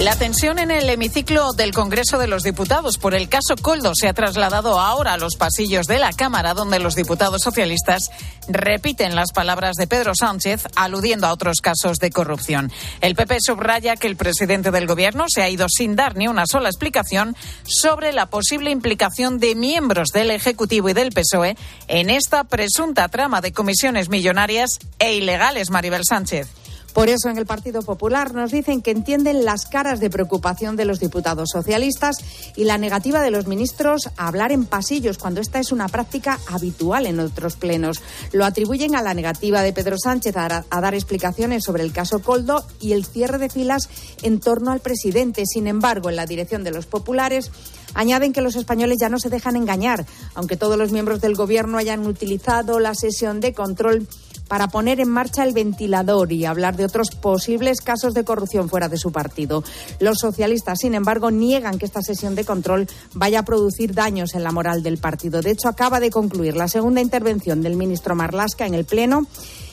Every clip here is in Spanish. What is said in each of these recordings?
La tensión en el hemiciclo del Congreso de los Diputados por el caso Coldo se ha trasladado ahora a los pasillos de la Cámara, donde los diputados socialistas repiten las palabras de Pedro Sánchez, aludiendo a otros casos de corrupción. El PP subraya que el presidente del Gobierno se ha ido sin dar ni una sola explicación sobre la posible implicación de miembros del Ejecutivo y del PSOE en esta presunta trama de comisiones millonarias e ilegales, Maribel Sánchez. Por eso en el Partido Popular nos dicen que entienden las caras de preocupación de los diputados socialistas y la negativa de los ministros a hablar en pasillos cuando esta es una práctica habitual en otros plenos. Lo atribuyen a la negativa de Pedro Sánchez a, dar explicaciones sobre el caso Coldo y el cierre de filas en torno al presidente. Sin embargo, en la dirección de los populares añaden que los españoles ya no se dejan engañar, aunque todos los miembros del Gobierno hayan utilizado la sesión de control para poner en marcha el ventilador y hablar de otros posibles casos de corrupción fuera de su partido. Los socialistas, sin embargo, niegan que esta sesión de control vaya a producir daños en la moral del partido. De hecho, acaba de concluir la segunda intervención del ministro Marlasca en el Pleno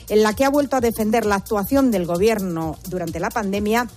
en la que ha vuelto a defender la actuación del Gobierno durante la pandemia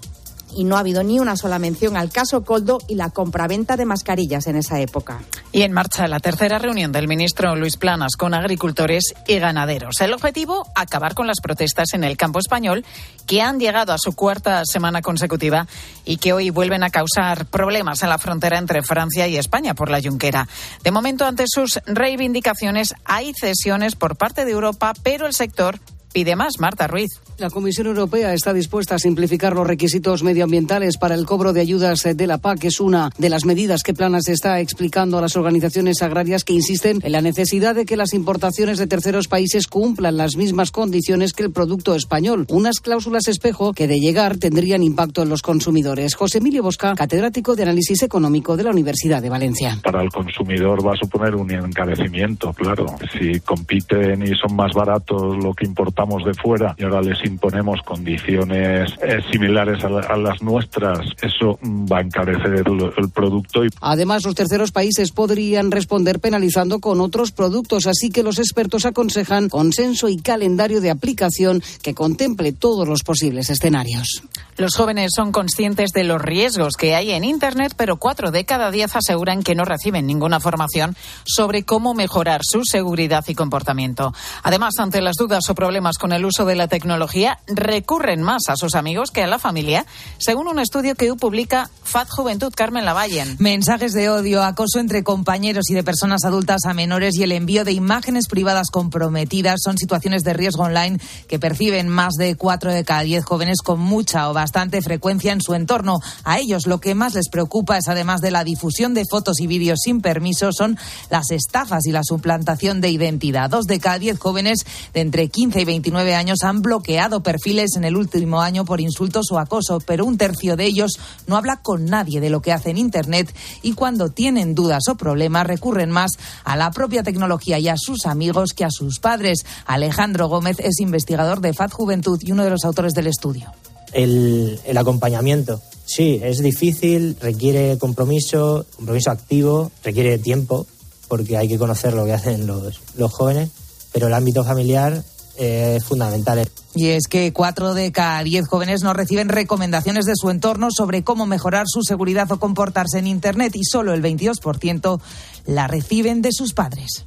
y no ha habido ni una sola mención al caso Coldo y la compraventa de mascarillas en esa época. Y en marcha la tercera reunión del ministro Luis Planas con agricultores y ganaderos. El objetivo, acabar con las protestas en el campo español que han llegado a su cuarta semana consecutiva y que hoy vuelven a causar problemas en la frontera entre Francia y España por la Junquera. De momento, ante sus reivindicaciones, hay cesiones por parte de Europa, pero el sector pide más. Marta Ruiz. La Comisión Europea está dispuesta a simplificar los requisitos medioambientales para el cobro de ayudas de la PAC. Es una de las medidas que Planas está explicando a las organizaciones agrarias que insisten en la necesidad de que las importaciones de terceros países cumplan las mismas condiciones que el producto español. Unas cláusulas espejo que de llegar tendrían impacto en los consumidores. José Emilio Bosca, catedrático de Análisis Económico de la Universidad de Valencia. Para el consumidor va a suponer un encarecimiento, claro. Si compiten y son más baratos lo que importamos de fuera y ahora les imponemos condiciones eh, similares a, la, a, las nuestras, eso va a encarecer el, el producto. Y... Además, los terceros países podrían responder penalizando con otros productos, así que los expertos aconsejan consenso y calendario de aplicación que contemple todos los posibles escenarios. Los jóvenes son conscientes de los riesgos que hay en Internet, pero cuatro de cada diez aseguran que no reciben ninguna formación sobre cómo mejorar su seguridad y comportamiento. Además, ante las dudas o problemas con el uso de la tecnología, recurren más a sus amigos que a la familia, según un estudio que publica FAD Juventud Carmen Lavallen. Mensajes de odio, acoso entre compañeros y de personas adultas a menores y el envío de imágenes privadas comprometidas son situaciones de riesgo online que perciben más de cuatro de cada diez jóvenes con mucha o bastante frecuencia en su entorno. A ellos lo que más les preocupa es, además de la difusión de fotos y vídeos sin permiso, son las estafas y la suplantación de identidad. Dos de cada diez jóvenes de entre 15 y 29 años han bloqueado perfiles en el último año por insultos o acoso, pero un tercio de ellos no habla con nadie de lo que hace en Internet y cuando tienen dudas o problemas recurren más a la propia tecnología y a sus amigos que a sus padres. Alejandro Gómez es investigador de FAD Juventud y uno de los autores del estudio. El, el, acompañamiento. Sí, es difícil, requiere compromiso, compromiso activo, requiere tiempo, porque hay que conocer lo que hacen los, los jóvenes, pero el ámbito familiar eh, es fundamental. Y es que cuatro de cada diez jóvenes no reciben recomendaciones de su entorno sobre cómo mejorar su seguridad o comportarse en Internet y solo el 22% la reciben de sus padres.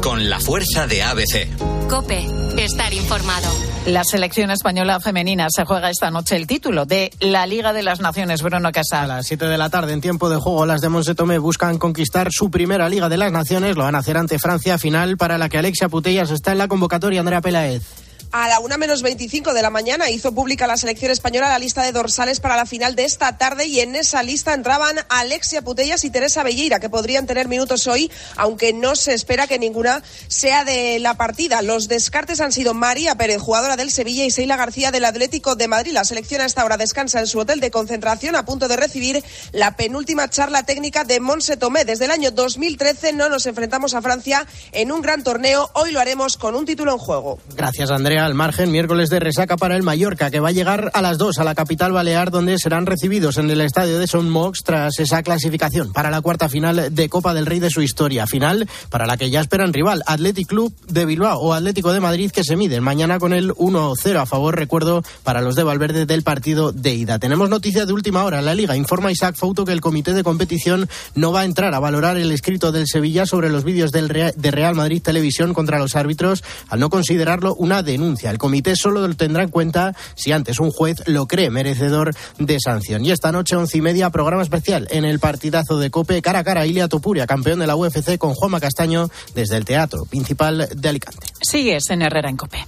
Con la fuerza de ABC. Cope, estar informado. La selección española femenina se juega esta noche el título de la Liga de las Naciones, Bruno Casal. A las 7 de la tarde, en tiempo de juego, las de Monsetomé buscan conquistar su primera Liga de las Naciones. Lo van a hacer ante Francia, final para la que Alexia Putellas está en la convocatoria. Andrea Peláez. A la una menos 25 de la mañana hizo pública la selección española la lista de dorsales para la final de esta tarde y en esa lista entraban Alexia Putellas y Teresa Belleira, que podrían tener minutos hoy, aunque no se espera que ninguna sea de la partida. Los descartes han sido María Pérez, jugadora del Sevilla, y Seila García del Atlético de Madrid. La selección a esta hora descansa en su hotel de concentración a punto de recibir la penúltima charla técnica de Monse Tomé. Desde el año 2013 no nos enfrentamos a Francia en un gran torneo. Hoy lo haremos con un título en juego. Gracias, Andrea. Al margen, miércoles de resaca para el Mallorca, que va a llegar a las 2 a la capital balear, donde serán recibidos en el estadio de Son Mox tras esa clasificación para la cuarta final de Copa del Rey de su historia. Final para la que ya esperan rival, Athletic Club de Bilbao o Atlético de Madrid, que se miden mañana con el 1-0 a favor, recuerdo, para los de Valverde del partido de ida. Tenemos noticias de última hora. La Liga informa Isaac Fouto que el comité de competición no va a entrar a valorar el escrito del Sevilla sobre los vídeos del de Real Madrid Televisión contra los árbitros al no considerarlo una denuncia. El comité solo lo tendrá en cuenta si antes un juez lo cree merecedor de sanción. Y esta noche, once y media, programa especial en el partidazo de Cope, cara a cara, Ilia Topuria, campeón de la UFC, con Juanma Castaño desde el Teatro Principal de Alicante. Sigues en Herrera en Cope.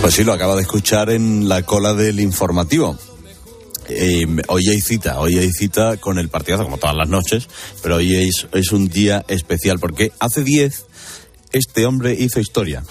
Pues sí, lo acaba de escuchar en la cola del informativo. Eh, hoy hay cita, hoy hay cita con el partidazo, como todas las noches, pero hoy es, es un día especial porque hace 10 este hombre hizo historia.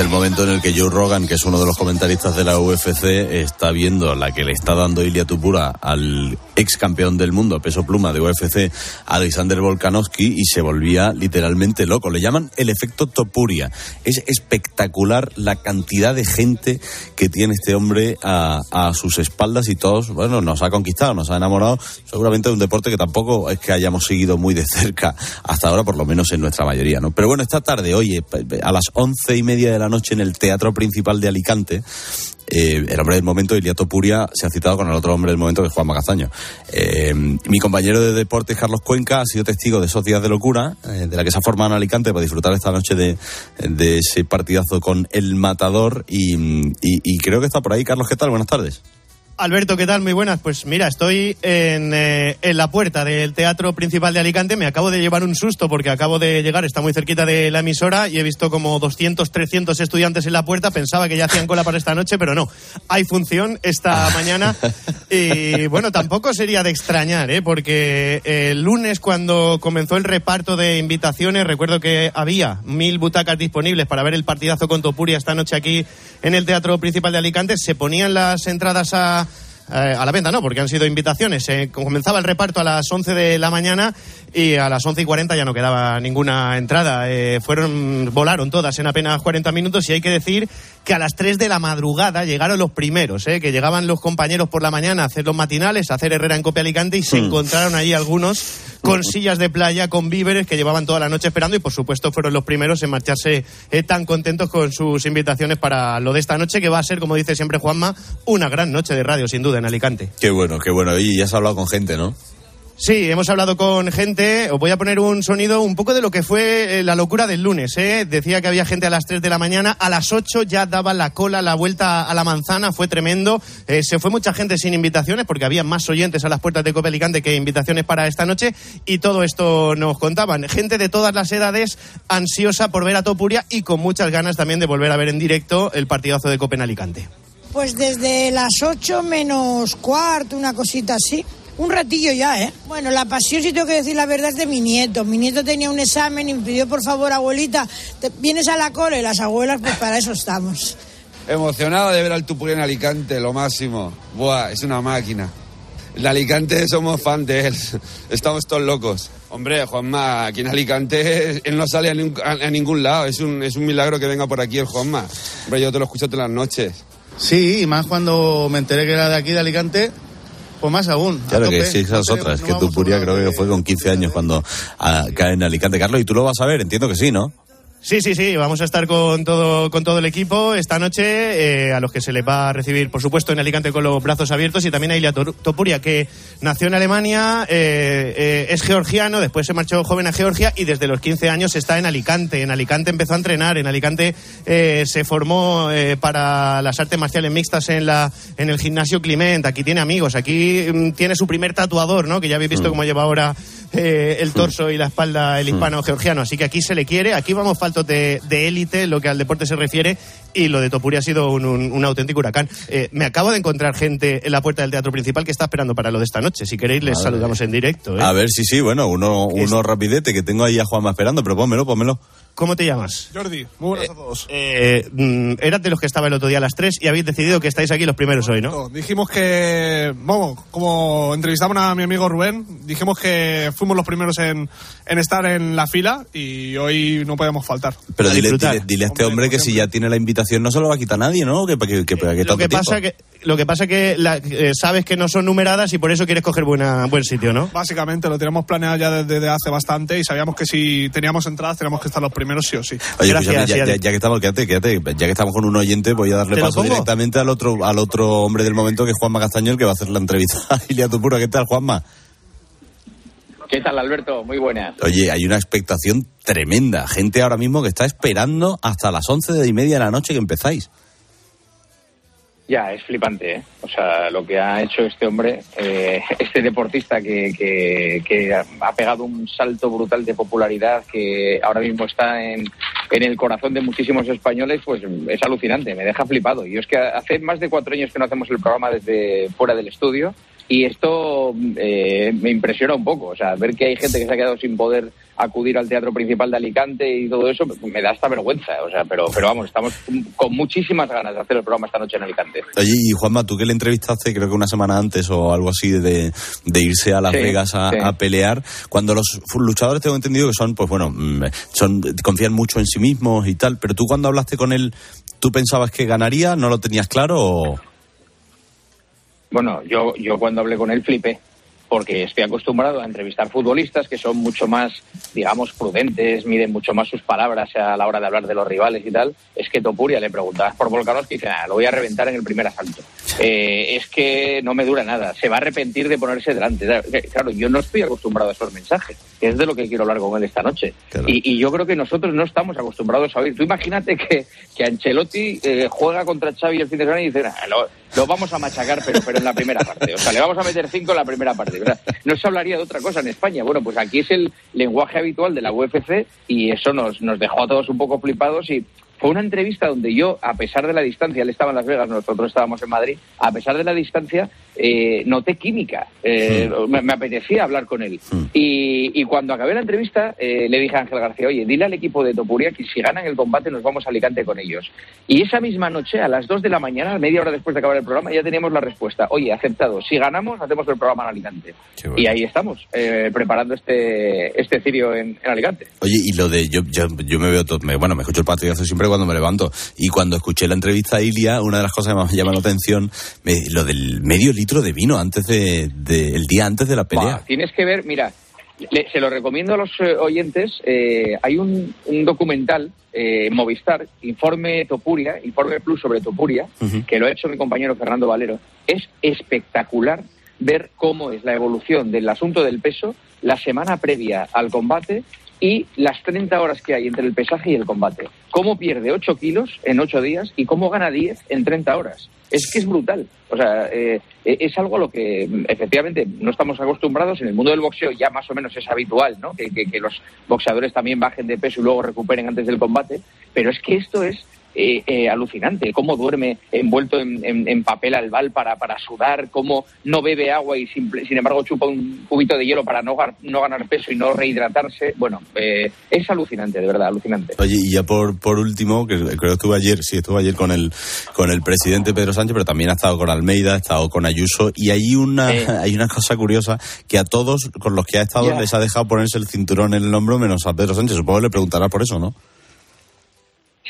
El momento en el que Joe Rogan, que es uno de los comentaristas de la UFC, está viendo la que le está dando Ilia Tupura al ex campeón del mundo, peso pluma de UFC, Alexander Volkanovski, y se volvía literalmente loco. Le llaman el efecto Topuria. Es espectacular la cantidad de gente que tiene este hombre a, a sus espaldas y todos, bueno, nos ha conquistado, nos ha enamorado, seguramente de un deporte que tampoco es que hayamos seguido muy de cerca hasta ahora, por lo menos en nuestra mayoría, ¿no? Pero bueno, esta tarde, oye, a las once y media de la noche en el Teatro Principal de Alicante. Eh, el hombre del momento, Iliato Puria, se ha citado con el otro hombre del momento, que es Juan Magazaño. Eh, mi compañero de deportes, Carlos Cuenca, ha sido testigo de esos días de locura, eh, de la que se ha formado en Alicante para disfrutar esta noche de, de ese partidazo con el matador. Y, y, y creo que está por ahí. Carlos, ¿qué tal? Buenas tardes. Alberto, ¿qué tal? Muy buenas. Pues mira, estoy en, eh, en, la puerta del Teatro Principal de Alicante. Me acabo de llevar un susto porque acabo de llegar, está muy cerquita de la emisora y he visto como 200, 300 estudiantes en la puerta. Pensaba que ya hacían cola para esta noche, pero no. Hay función esta mañana y bueno, tampoco sería de extrañar, ¿eh? porque el lunes cuando comenzó el reparto de invitaciones, recuerdo que había mil butacas disponibles para ver el partidazo con Topuria esta noche aquí en el Teatro Principal de Alicante. Se ponían las entradas a eh, a la venta no, porque han sido invitaciones. Eh, comenzaba el reparto a las 11 de la mañana y a las 11 y 40 ya no quedaba ninguna entrada. Eh, fueron, volaron todas en apenas 40 minutos y hay que decir que a las 3 de la madrugada llegaron los primeros, eh, que llegaban los compañeros por la mañana a hacer los matinales, a hacer Herrera en Copia Alicante y se mm. encontraron allí algunos con sillas de playa, con víveres que llevaban toda la noche esperando y por supuesto fueron los primeros en marcharse eh, tan contentos con sus invitaciones para lo de esta noche que va a ser, como dice siempre Juanma, una gran noche de radio sin duda en Alicante. Qué bueno, qué bueno. Y ya has hablado con gente, ¿no? Sí, hemos hablado con gente. Os voy a poner un sonido un poco de lo que fue eh, la locura del lunes. ¿eh? Decía que había gente a las 3 de la mañana. A las 8 ya daba la cola, la vuelta a la manzana. Fue tremendo. Eh, se fue mucha gente sin invitaciones porque había más oyentes a las puertas de Copelicante que invitaciones para esta noche. Y todo esto nos contaban. Gente de todas las edades ansiosa por ver a Topuria y con muchas ganas también de volver a ver en directo el partidazo de Copenalicante. Pues desde las 8 menos cuarto, una cosita así. Un ratillo ya, ¿eh? Bueno, la pasión, si tengo que decir la verdad, es de mi nieto. Mi nieto tenía un examen y me pidió, por favor, abuelita, ¿te vienes a la cola? Y las abuelas, pues para eso estamos. Emocionado de ver al Tupuri en Alicante, lo máximo. Buah, es una máquina. En Alicante somos fan de él. Estamos todos locos. Hombre, Juanma, aquí en Alicante él no sale a, ningún lado. Es un, es un milagro que venga por aquí el Juanma. Hombre, yo te lo escucho todas las noches. Sí, y más cuando me enteré que era de aquí de Alicante pues más aún. Claro que sí, esas otras. que tu Puria creo que fue con 15 años cuando ah, cae en Alicante. Carlos, ¿y tú lo vas a ver? Entiendo que sí, ¿no? Sí, sí, sí, vamos a estar con todo, con todo el equipo esta noche, eh, a los que se les va a recibir, por supuesto, en Alicante con los brazos abiertos, y también a Ilia Topuria, que nació en Alemania, eh, eh, es georgiano, después se marchó joven a Georgia y desde los 15 años está en Alicante. En Alicante empezó a entrenar, en Alicante se formó para las artes marciales mixtas en, la, en el gimnasio Clement, aquí tiene amigos, aquí mm, tiene su primer tatuador, ¿no? Que ya habéis visto mm. cómo lleva ahora el torso y la espalda el mm. hispano georgiano, así que aquí se le quiere, aquí vamos de élite, lo que al deporte se refiere, y lo de Topuri ha sido un, auténtico huracán. Eh, me acabo de encontrar gente en la puerta del teatro principal que está esperando para lo de esta noche. Si queréis, les saludamos en directo. ¿eh? A ver, sí, sí, bueno, uno, uno rapidete, que tengo ahí a Juanma esperando, pero pónmelo, pónmelo. ¿Cómo te llamas? Jordi, muy buenas a todos. Eh, mm, eras de los que estaba el otro día a las 3 y habéis decidido que estáis aquí los primeros hoy, ¿no? Dijimos que, vamos, como entrevistamos a mi amigo Rubén, dijimos que fuimos los primeros en, en estar en la fila y hoy no podemos faltar. Pero dile, dile, dile a este hombre que si ya tiene la invitación no se lo va a quitar nadie, ¿no? Que, que, que, que Lo que pasa que lo que pasa que la- eh, sabes que no son numeradas y por eso quieres coger buena buen sitio, ¿no? Básicamente lo teníamos planeado ya desde, desde hace bastante y sabíamos que si teníamos entradas teníamos que estar los primeros sí o sí. Oye, escúchame, ya, ya- ya que estamos, quédate, quédate, ya que estamos con un oyente, voy a darle ¿Te lo paso directamente al otro, al otro hombre del momento, que es Juanma Castañol, que va a hacer la entrevista a Ilia Tupura. ¿Qué tal, Juanma? ¿Qué tal, Alberto? Muy buenas. Oye, hay una expectación tremenda. Gente ahora mismo que está esperando hasta las once y media de la noche que empezáis. Ya, es flipante, ¿eh? O sea, lo que ha hecho este hombre, eh, este deportista que, que, que ha pegado un salto brutal de popularidad, que ahora mismo está en, en el corazón de muchísimos españoles, pues es alucinante, me deja flipado. Y es que hace más de cuatro años que no hacemos el programa desde fuera del estudio y esto eh, me impresiona un poco. O sea, ver que hay gente que se ha quedado sin poder acudir al teatro principal de Alicante y todo eso, me da hasta vergüenza. O sea, pero, pero vamos, estamos con muchísimas ganas de hacer el programa esta noche en Alicante. Oye, y Juanma, tú que le entrevistaste creo que una semana antes o algo así de, de irse a Las Sí, Vegas a, sí. a pelear, cuando los luchadores tengo entendido que son, pues bueno, mm, son confían mucho en sí mismos y tal, pero tú cuando hablaste con él, ¿tú pensabas que ganaría? ¿No lo tenías claro o...? Bueno, yo, yo cuando hablé con él flipé, porque estoy acostumbrado a entrevistar futbolistas que son mucho más, digamos, prudentes, miden mucho más sus palabras a la hora de hablar de los rivales y tal. Es que Topuria le preguntabas por Volkanovski y dice, "Ah, lo voy a reventar en el primer asalto. Eh, es que no me dura nada, se va a arrepentir de ponerse delante. Claro, yo no estoy acostumbrado a esos mensajes, que es de lo que quiero hablar con él esta noche. Y, y yo creo que nosotros no estamos acostumbrados a oír. Tú imagínate que, que Ancelotti eh, juega contra Xavi el fin de semana y dice, "Ah, lo, lo vamos a machacar, pero, pero en la primera parte. O sea, le vamos a meter cinco en la primera parte. No se hablaría de otra cosa en España. Bueno, pues aquí es el lenguaje habitual de la UFC y eso nos, nos dejó a todos un poco flipados y fue una entrevista donde yo, a pesar de la distancia, él estaba en Las Vegas, nosotros estábamos en Madrid, a pesar de la distancia, eh, noté química. Eh, me, me apetecía hablar con él. Y, y cuando acabé la entrevista, eh, le dije a Ángel García, oye, dile al equipo de Topuria que si ganan el combate nos vamos a Alicante con ellos. Y esa misma noche, a las 2 de la mañana, media hora después de acabar el programa, ya teníamos la respuesta. Oye, aceptado. Si ganamos, hacemos el programa en Alicante. Y ahí estamos, preparando este, este cirio en, en Alicante. Oye, y lo de yo, yo, yo me veo todo, me- bueno, me escucho el partidazo siempre cuando me levanto. Y cuando escuché la entrevista a Ilia, una de las cosas que más me llama la atención, me- lo del medio litro de vino antes de, de- el día antes de la pelea. Buah, tienes que ver, mira, le- se lo recomiendo a los eh, oyentes. eh, hay un, un documental, eh, en Movistar, Informe Topuria, Informe Plus sobre Topuria, que lo ha hecho mi compañero Fernando Valero. Es espectacular ver cómo es la evolución del asunto del peso la semana previa al combate y las 30 horas que hay entre el pesaje y el combate. Cómo pierde 8 kilos en 8 días y cómo gana 10 en 30 horas. Es que es brutal. O sea, eh, es algo a lo que efectivamente no estamos acostumbrados. En el mundo del boxeo ya más o menos es habitual, ¿no? Que los boxeadores también bajen de peso y luego recuperen antes del combate. Pero es que esto es eh, eh, alucinante. Cómo duerme envuelto en, en- en papel albal para, para sudar, cómo no bebe agua y simple- sin embargo chupa un cubito de hielo para no, no ganar peso y no rehidratarse. Bueno, eh, es alucinante, de verdad, alucinante. Oye, y ya por, por último, que creo que estuve ayer, sí, estuve ayer con el, con el presidente Pedro Sánchez, pero también ha estado con Almeida, ha estado con Ayuso, y hay una, hay una cosa curiosa que a todos con los que ha estado les ha dejado ponerse el cinturón en el hombro menos a Pedro Sánchez. Supongo que le preguntará por eso, ¿no?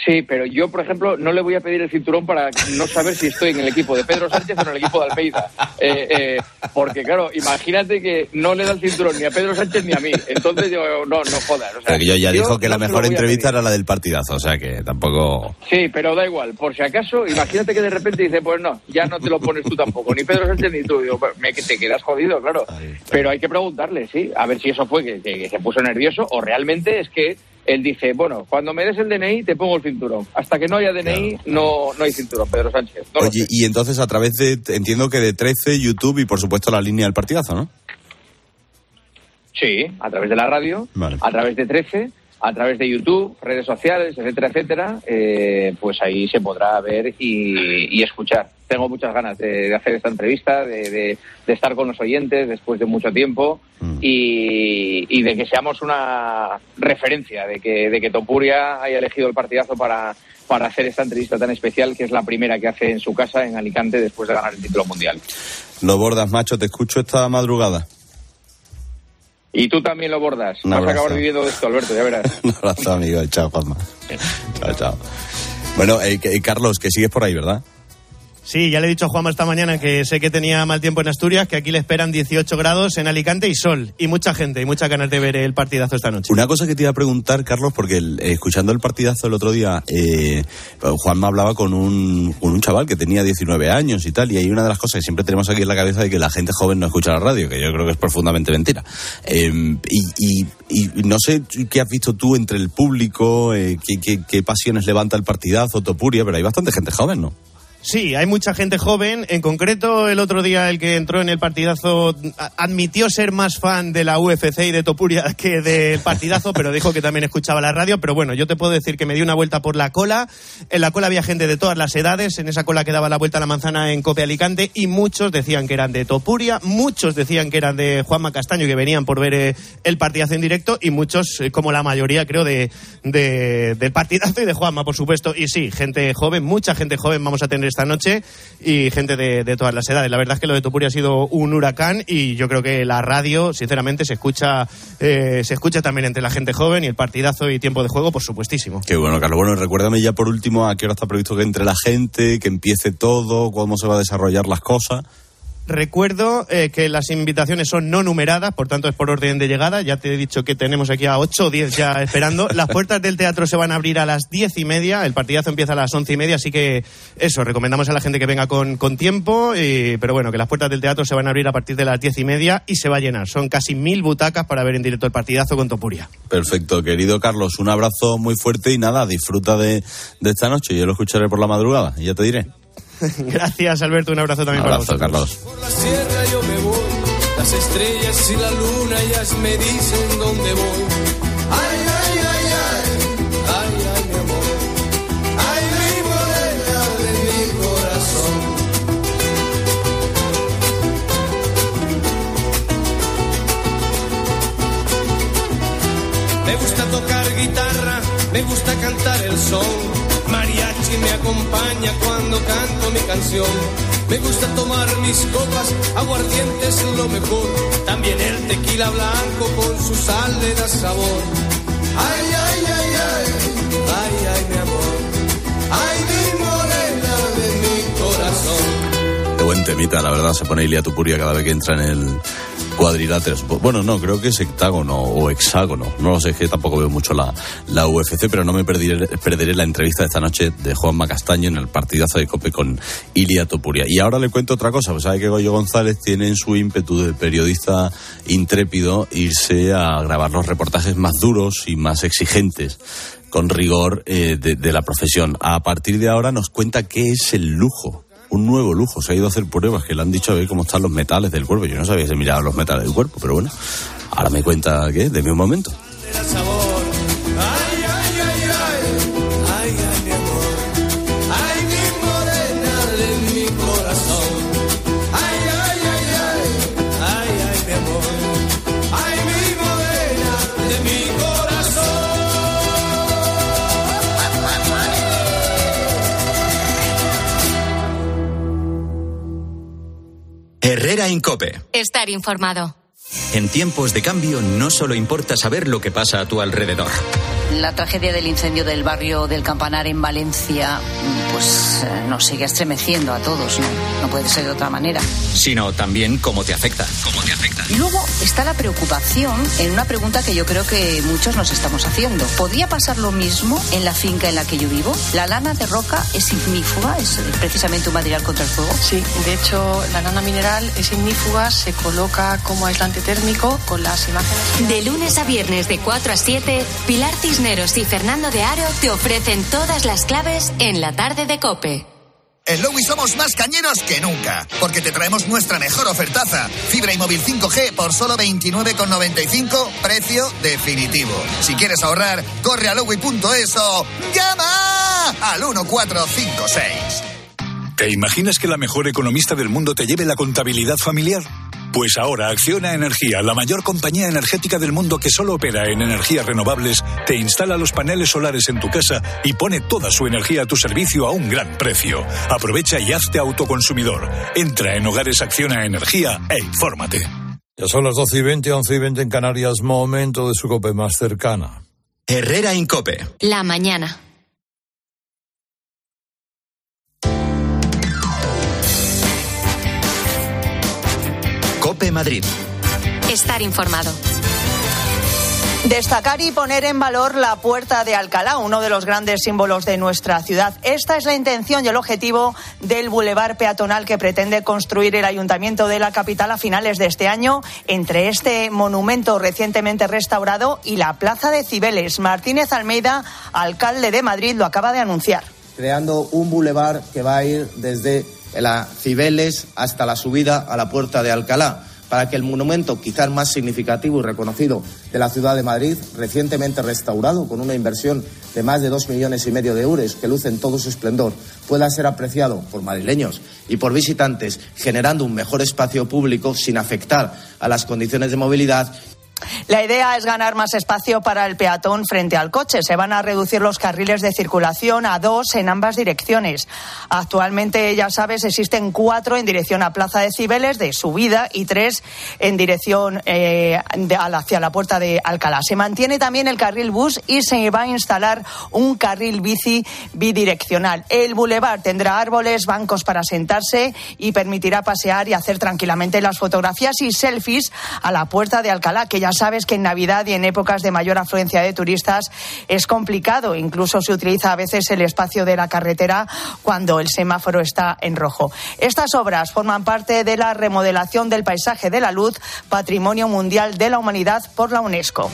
Sí, pero yo, por ejemplo, no le voy a pedir el cinturón para no saber si estoy en el equipo de Pedro Sánchez o en el equipo de Almeida. Eh, eh, porque, claro, imagínate que no le da el cinturón ni a Pedro Sánchez ni a mí. Entonces, yo, no, no jodas. o sea, yo ya yo dijo que la no mejor entrevista era la del partidazo, o sea que tampoco... Sí, pero da igual. Por si acaso, imagínate que de repente dice, pues no, ya no te lo pones tú tampoco, ni Pedro Sánchez ni tú. Digo, "Pues, me, te quedas jodido, claro. Pero hay que preguntarle, sí, a ver si eso fue que, que- que se puso nervioso o realmente es que él dice, bueno, cuando me des el DNI te pongo el cinturón. Hasta que no haya DNI no, no hay cinturón, Pedro Sánchez. No Oye, y entonces a través de, entiendo que de 13, YouTube y por supuesto la línea del partidazo, ¿no? Sí, a través de la radio, Vale. a través de 13, a través de YouTube, redes sociales, etcétera, etcétera, eh, pues ahí se podrá ver y, escuchar. Tengo muchas ganas de, hacer esta entrevista, de, estar con los oyentes después de mucho tiempo mm. y, de que seamos una referencia, de que, de que Topuria haya elegido el partidazo para, para hacer esta entrevista tan especial, que es la primera que hace en su casa en Alicante después de ganar el título mundial. Lo bordas, macho, te escucho esta madrugada. Y tú también lo bordas. Vas a acabar viviendo de esto, Alberto, ya verás. Un abrazo, amigo. Chao, Juanma. chao, chao. Bueno, eh, Carlos, que sigues por ahí, ¿verdad? Sí, ya le he dicho a Juanma esta mañana que sé que tenía mal tiempo en Asturias, que aquí le esperan 18 grados en Alicante y sol, y mucha gente, y muchas ganas de ver el partidazo esta noche. Una cosa que te iba a preguntar, Carlos, porque escuchando el partidazo el otro día, eh, Juanma hablaba con un, un chaval que tenía 19 años y tal, y hay una de las cosas que siempre tenemos aquí en la cabeza de que la gente joven no escucha la radio, que yo creo que es profundamente mentira. Em, y, no sé qué has visto tú entre el público, eh, qué, qué pasiones levanta el partidazo, Topuria, pero hay bastante gente joven, ¿no? Sí, hay mucha gente joven. En concreto, el otro día el que entró en el partidazo admitió ser más fan de la UFC y de Topuria que del partidazo, pero dijo que también escuchaba la radio. Pero bueno, yo te puedo decir que me di una vuelta por la cola. En la cola había gente de todas las edades. En esa cola que daba la vuelta a la manzana en Cope Alicante y muchos decían que eran de Topuria, muchos decían que eran de Juanma Castaño que venían por ver eh, el partidazo en directo y muchos, eh, como la mayoría creo, de, de, del partidazo y de Juanma, por supuesto. Y sí, gente joven, mucha gente joven vamos a tener esta noche y gente de, todas las edades. La verdad es que lo de Topuria ha sido un huracán y yo creo que la radio, sinceramente, se escucha, eh, se escucha también entre la gente joven y el partidazo y tiempo de juego, por supuestísimo. Qué bueno, Carlos. Bueno, recuérdame ya por último a qué hora está previsto que entre la gente, que empiece todo, cómo se va a desarrollar las cosas. Recuerdo eh, que las invitaciones son no numeradas, por tanto es por orden de llegada. Ya te he dicho que tenemos aquí a 8 o 10 ya esperando. Las puertas del teatro se van a abrir a las 10 y media, el partidazo empieza a las 11 y media, así que eso, recomendamos a la gente que venga con, con tiempo, pero bueno, que las puertas del teatro se van a abrir a partir de las 10 y media y se va a llenar. Son casi mil butacas para ver en directo el partidazo con Topuria. Perfecto, querido Carlos, un abrazo muy fuerte y nada, disfruta de, de esta noche. Yo lo escucharé por la madrugada y ya te diré. Gracias, Alberto. Un abrazo también para vosotros. Carlos. Por la sierra yo me voy. Las estrellas y la luna ellas me dicen dónde voy. Ay, ay, ay, ay. Ay, ay, mi amor. Ay, mi morena de mi corazón. Me gusta tocar guitarra, me gusta cantar el son mariachi me acompaña cuando canto mi canción. Me gusta tomar mis copas, aguardientes lo mejor. También el tequila blanco con su sal le da sabor. Ay, ay, ay, ay, ay, ay, mi amor. Ay, mi morena de mi corazón. Qué buen temita, la verdad, se pone Ilia Tupuria cada vez que entra en el cuadriláteros. Bueno, no, creo que es hectágono o hexágono. No lo sé, es que tampoco veo mucho la, la UFC, pero no me perderé, perderé la entrevista de esta noche de Juan Macastaño en el partidazo de Cope con Ilia Topuria. Y ahora le cuento otra cosa, pues sabe que Goyo González tiene en su ímpetu de periodista intrépido irse a grabar los reportajes más duros y más exigentes con rigor eh, de, de la profesión. A partir de ahora nos cuenta qué es el lujo un nuevo lujo. Se ha ido a hacer pruebas que le han dicho a ver cómo están los metales del cuerpo. Yo no sabía si miraba los metales del cuerpo, pero bueno, ahora me cuenta que, de un momento. Herrera Incope. Estar informado. En tiempos de cambio no solo importa saber lo que pasa a tu alrededor. La tragedia del incendio del barrio del Campanar en Valencia pues eh, nos sigue estremeciendo a todos, ¿no? No puede ser de otra manera. Sino también cómo te afecta. Cómo te afecta. Y luego está la preocupación en una pregunta que yo creo que muchos nos estamos haciendo. ¿Podría pasar lo mismo en la finca en la que yo vivo? ¿La lana de roca es ignífuga? ¿Es precisamente un material contra el fuego? Sí, de hecho la lana mineral es ignífuga, se coloca como aislante térmico con las imágenes. De lunes a viernes de 4 a 7, Pilar Cisneros y Fernando de Aro te ofrecen todas las claves en la tarde de Cope. En Lowy somos más cañeros que nunca, porque te traemos nuestra mejor ofertaza. Fibra y móvil 5G por solo 29,95, precio definitivo. Si quieres ahorrar, corre a lowy.es o llama al 1456. ¿Te imaginas que la mejor economista del mundo te lleve la contabilidad familiar? Pues ahora Acciona Energía, la mayor compañía energética del mundo que solo opera en energías renovables, te instala los paneles solares en tu casa y pone toda su energía a tu servicio a un gran precio. Aprovecha y hazte autoconsumidor. Entra en Hogares Acciona Energía e infórmate. Ya son las 12 y 20, 11 y 20 en Canarias, momento de su cope más cercana. Herrera Incope. La mañana. Cope Madrid. Estar informado. Destacar y poner en valor la Puerta de Alcalá, uno de los grandes símbolos de nuestra ciudad. Esta es la intención y el objetivo del bulevar peatonal que pretende construir el Ayuntamiento de la capital a finales de este año, entre este monumento recientemente restaurado y la Plaza de Cibeles. Martínez Almeida, alcalde de Madrid, lo acaba de anunciar. Creando un bulevar que va a ir desde la Cibeles hasta la subida a la Puerta de Alcalá para que el monumento quizás más significativo y reconocido de la ciudad de Madrid, recientemente restaurado con una inversión de más de dos millones y medio de euros que luce en todo su esplendor, pueda ser apreciado por madrileños y por visitantes, generando un mejor espacio público sin afectar a las condiciones de movilidad la idea es ganar más espacio para el peatón frente al coche. Se van a reducir los carriles de circulación a dos en ambas direcciones. Actualmente, ya sabes, existen cuatro en dirección a Plaza de Cibeles de subida y tres en dirección eh, hacia la puerta de Alcalá. Se mantiene también el carril bus y se va a instalar un carril bici bidireccional. El bulevar tendrá árboles, bancos para sentarse y permitirá pasear y hacer tranquilamente las fotografías y selfies a la puerta de Alcalá, que sabes que en Navidad y en épocas de mayor afluencia de turistas es complicado. Incluso se utiliza a veces el espacio de la carretera cuando el semáforo está en rojo. Estas obras forman parte de la remodelación del paisaje de la luz, Patrimonio Mundial de la Humanidad por la UNESCO.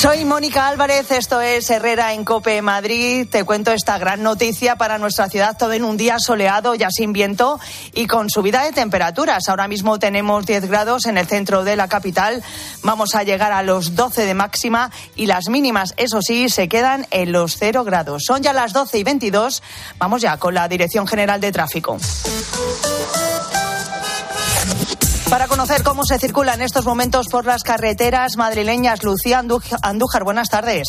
Soy Mónica Álvarez, esto es Herrera en Cope Madrid. Te cuento esta gran noticia para nuestra ciudad, todo en un día soleado, ya sin viento y con subida de temperaturas. Ahora mismo tenemos 10 grados en el centro de la capital. Vamos a llegar a los 12 de máxima y las mínimas, eso sí, se quedan en los 0 grados. Son ya las 12 y 22. Vamos ya con la Dirección General de Tráfico. Para conocer cómo se circula en estos momentos por las carreteras madrileñas, Lucía Andújar, buenas tardes.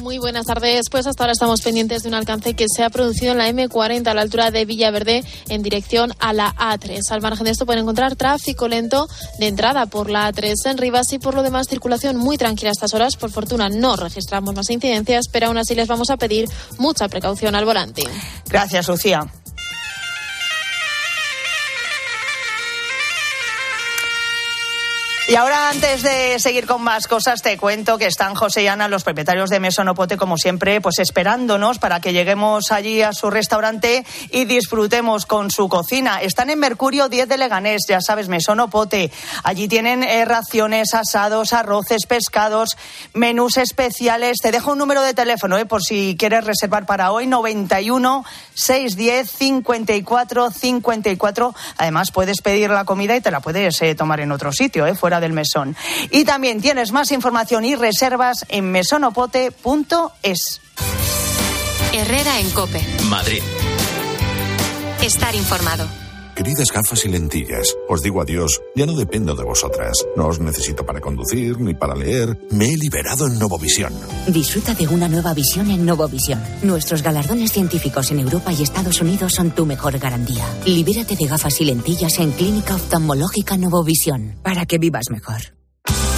Muy buenas tardes. Pues hasta ahora estamos pendientes de un alcance que se ha producido en la M40 a la altura de Villaverde en dirección a la A3. Al margen de esto pueden encontrar tráfico lento de entrada por la A3 en Rivas y por lo demás circulación muy tranquila a estas horas. Por fortuna no registramos más incidencias, pero aún así les vamos a pedir mucha precaución al volante. Gracias, Lucía. Y ahora, antes de seguir con más cosas, te cuento que están José y Ana, los propietarios de Mesonopote, como siempre, pues esperándonos para que lleguemos allí a su restaurante y disfrutemos con su cocina. Están en Mercurio 10 de Leganés, ya sabes, Mesonopote. Allí tienen eh, raciones, asados, arroces, pescados, menús especiales. Te dejo un número de teléfono, eh, por si quieres reservar para hoy, 91 610 54 54. Además, puedes pedir la comida y te la puedes eh, tomar en otro sitio, eh, fuera del mesón. Y también tienes más información y reservas en mesonopote.es. Herrera en Cope. Madrid. Estar informado. Queridas gafas y lentillas, os digo adiós, ya no dependo de vosotras. No os necesito para conducir ni para leer. Me he liberado en Novovisión. Disfruta de una nueva visión en Novovisión. Nuestros galardones científicos en Europa y Estados Unidos son tu mejor garantía. Libérate de gafas y lentillas en Clínica Oftalmológica Novovisión para que vivas mejor.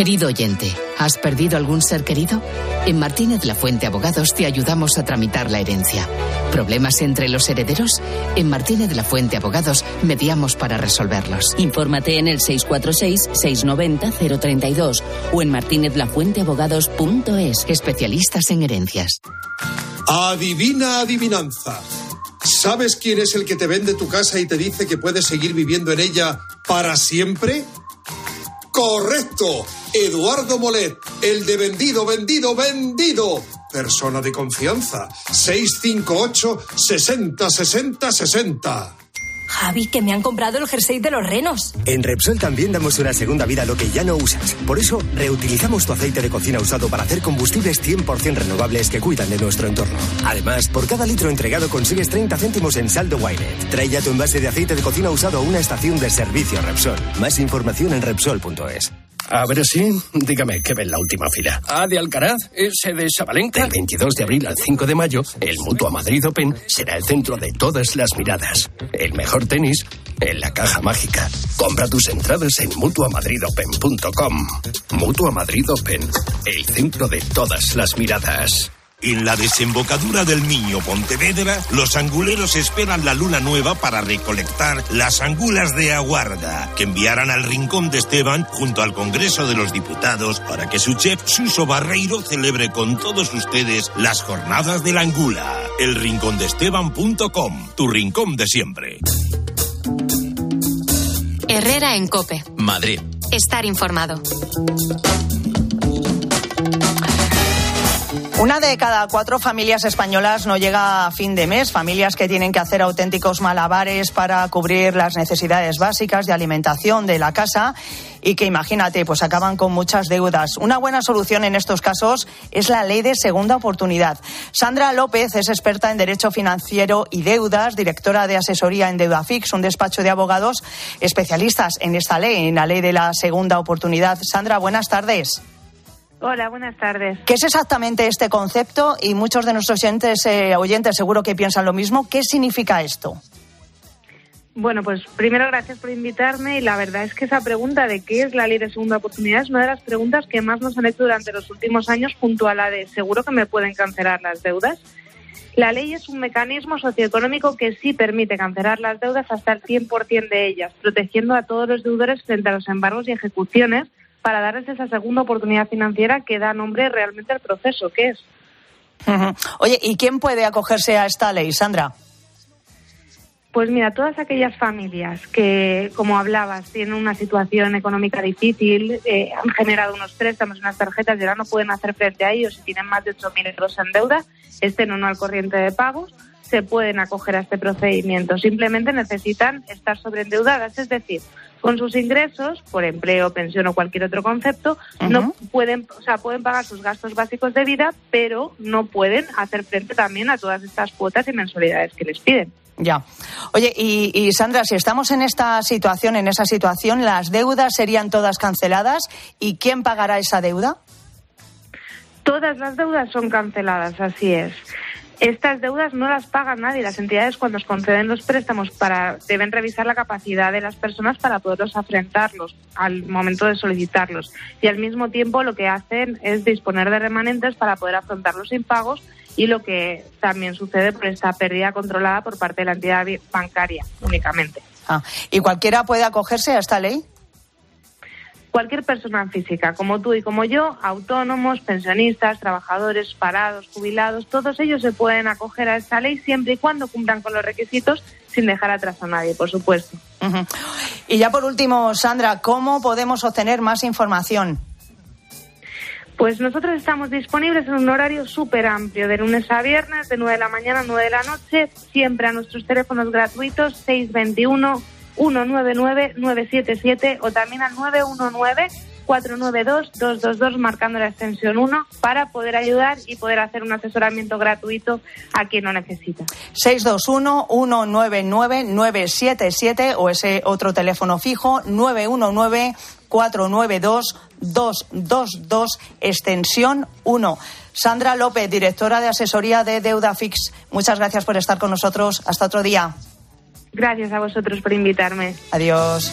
Querido oyente, ¿has perdido algún ser querido? En Martínez La Fuente Abogados te ayudamos a tramitar la herencia. ¿Problemas entre los herederos? En Martínez La Fuente Abogados mediamos para resolverlos. Infórmate en el 646-690-032 o en martinezlafuenteabogados.es. Especialistas en herencias. Adivina adivinanza. ¿Sabes quién es el que te vende tu casa y te dice que puedes seguir viviendo en ella para siempre? Correcto. Eduardo Molet, el de vendido, vendido, vendido. Persona de confianza. 658 60 60 60. Javi, que me han comprado el jersey de los renos. En Repsol también damos una segunda vida a lo que ya no usas. Por eso, reutilizamos tu aceite de cocina usado para hacer combustibles 100% renovables que cuidan de nuestro entorno. Además, por cada litro entregado consigues 30 céntimos en saldo Winet. Trae ya tu envase de aceite de cocina usado a una estación de servicio Repsol. Más información en Repsol.es. A ver si, dígame, ¿qué ve en la última fila? ¿A de Alcaraz? ¿Ese de Sabalenka? Del 22 de abril al 5 de mayo, el Mutua Madrid Open será el centro de todas las miradas. El mejor tenis en la caja mágica. Compra tus entradas en mutuamadridopen.com. Mutua Madrid Open, el centro de todas las miradas. En la desembocadura del Miño Pontevedra, los anguleros esperan la luna nueva para recolectar las angulas de aguarda, que enviarán al Rincón de Esteban junto al Congreso de los Diputados para que su chef Suso Barreiro celebre con todos ustedes las jornadas de la angula. Elrincondeesteban.com, tu rincón de siempre. Herrera en Cope. Madrid. Estar informado. Una de cada cuatro familias españolas no llega a fin de mes, familias que tienen que hacer auténticos malabares para cubrir las necesidades básicas de alimentación de la casa y que imagínate, pues acaban con muchas deudas. Una buena solución en estos casos es la ley de segunda oportunidad. Sandra López es experta en derecho financiero y deudas, directora de asesoría en Deudafix, un despacho de abogados especialistas en esta ley, en la ley de la segunda oportunidad. Sandra, buenas tardes. Hola, buenas tardes. ¿Qué es exactamente este concepto? Y muchos de nuestros oyentes, eh, oyentes seguro que piensan lo mismo. ¿Qué significa esto? Bueno, pues primero gracias por invitarme y la verdad es que esa pregunta de qué es la ley de segunda oportunidad es una de las preguntas que más nos han hecho durante los últimos años junto a la de seguro que me pueden cancelar las deudas. La ley es un mecanismo socioeconómico que sí permite cancelar las deudas hasta el 100% de ellas, protegiendo a todos los deudores frente a los embargos y ejecuciones para darles esa segunda oportunidad financiera que da nombre realmente al proceso, que es. Oye, ¿y quién puede acogerse a esta ley, Sandra? Pues mira, todas aquellas familias que, como hablabas, tienen una situación económica difícil, eh, han generado unos préstamos, unas tarjetas y ahora no pueden hacer frente a ellos y tienen más de 8.000 euros en deuda, estén o no al corriente de pagos, se pueden acoger a este procedimiento. Simplemente necesitan estar sobreendeudadas, es decir, con sus ingresos, por empleo, pensión o cualquier otro concepto, no pueden, o sea, pueden pagar sus gastos básicos de vida, pero no pueden hacer frente también a todas estas cuotas y mensualidades que les piden. Ya. Oye, y, y, Sandra, si estamos en esta situación, en esa situación, ¿las deudas serían todas canceladas? ¿Y quién pagará esa deuda? Todas las deudas son canceladas, así es. Estas deudas no las paga nadie. Las entidades cuando os conceden los préstamos para, deben revisar la capacidad de las personas para poderlos afrontarlos al momento de solicitarlos. Y al mismo tiempo lo que hacen es disponer de remanentes para poder afrontar los impagos y lo que también sucede por esta pérdida controlada por parte de la entidad bancaria únicamente. Ah, ¿Y cualquiera puede acogerse a esta ley? Cualquier persona física, como tú y como yo, autónomos, pensionistas, trabajadores, parados, jubilados, todos ellos se pueden acoger a esta ley siempre y cuando cumplan con los requisitos sin dejar atrás a nadie, por supuesto. Y ya por último, Sandra, ¿cómo podemos obtener más información? Pues nosotros estamos disponibles en un horario súper amplio, de lunes a viernes, de 9 de la mañana a 9 de la noche, siempre a nuestros teléfonos gratuitos 621 199-977 o también al 919-492-222 marcando la extensión 1 para poder ayudar y poder hacer un asesoramiento gratuito a quien lo necesita. 621-199-977 o ese otro teléfono fijo 919 492 222 extensión 1. Sandra López, directora de asesoría de Deuda Fix. Muchas gracias por estar con nosotros. Hasta otro día. Gracias a vosotros por invitarme. Adiós.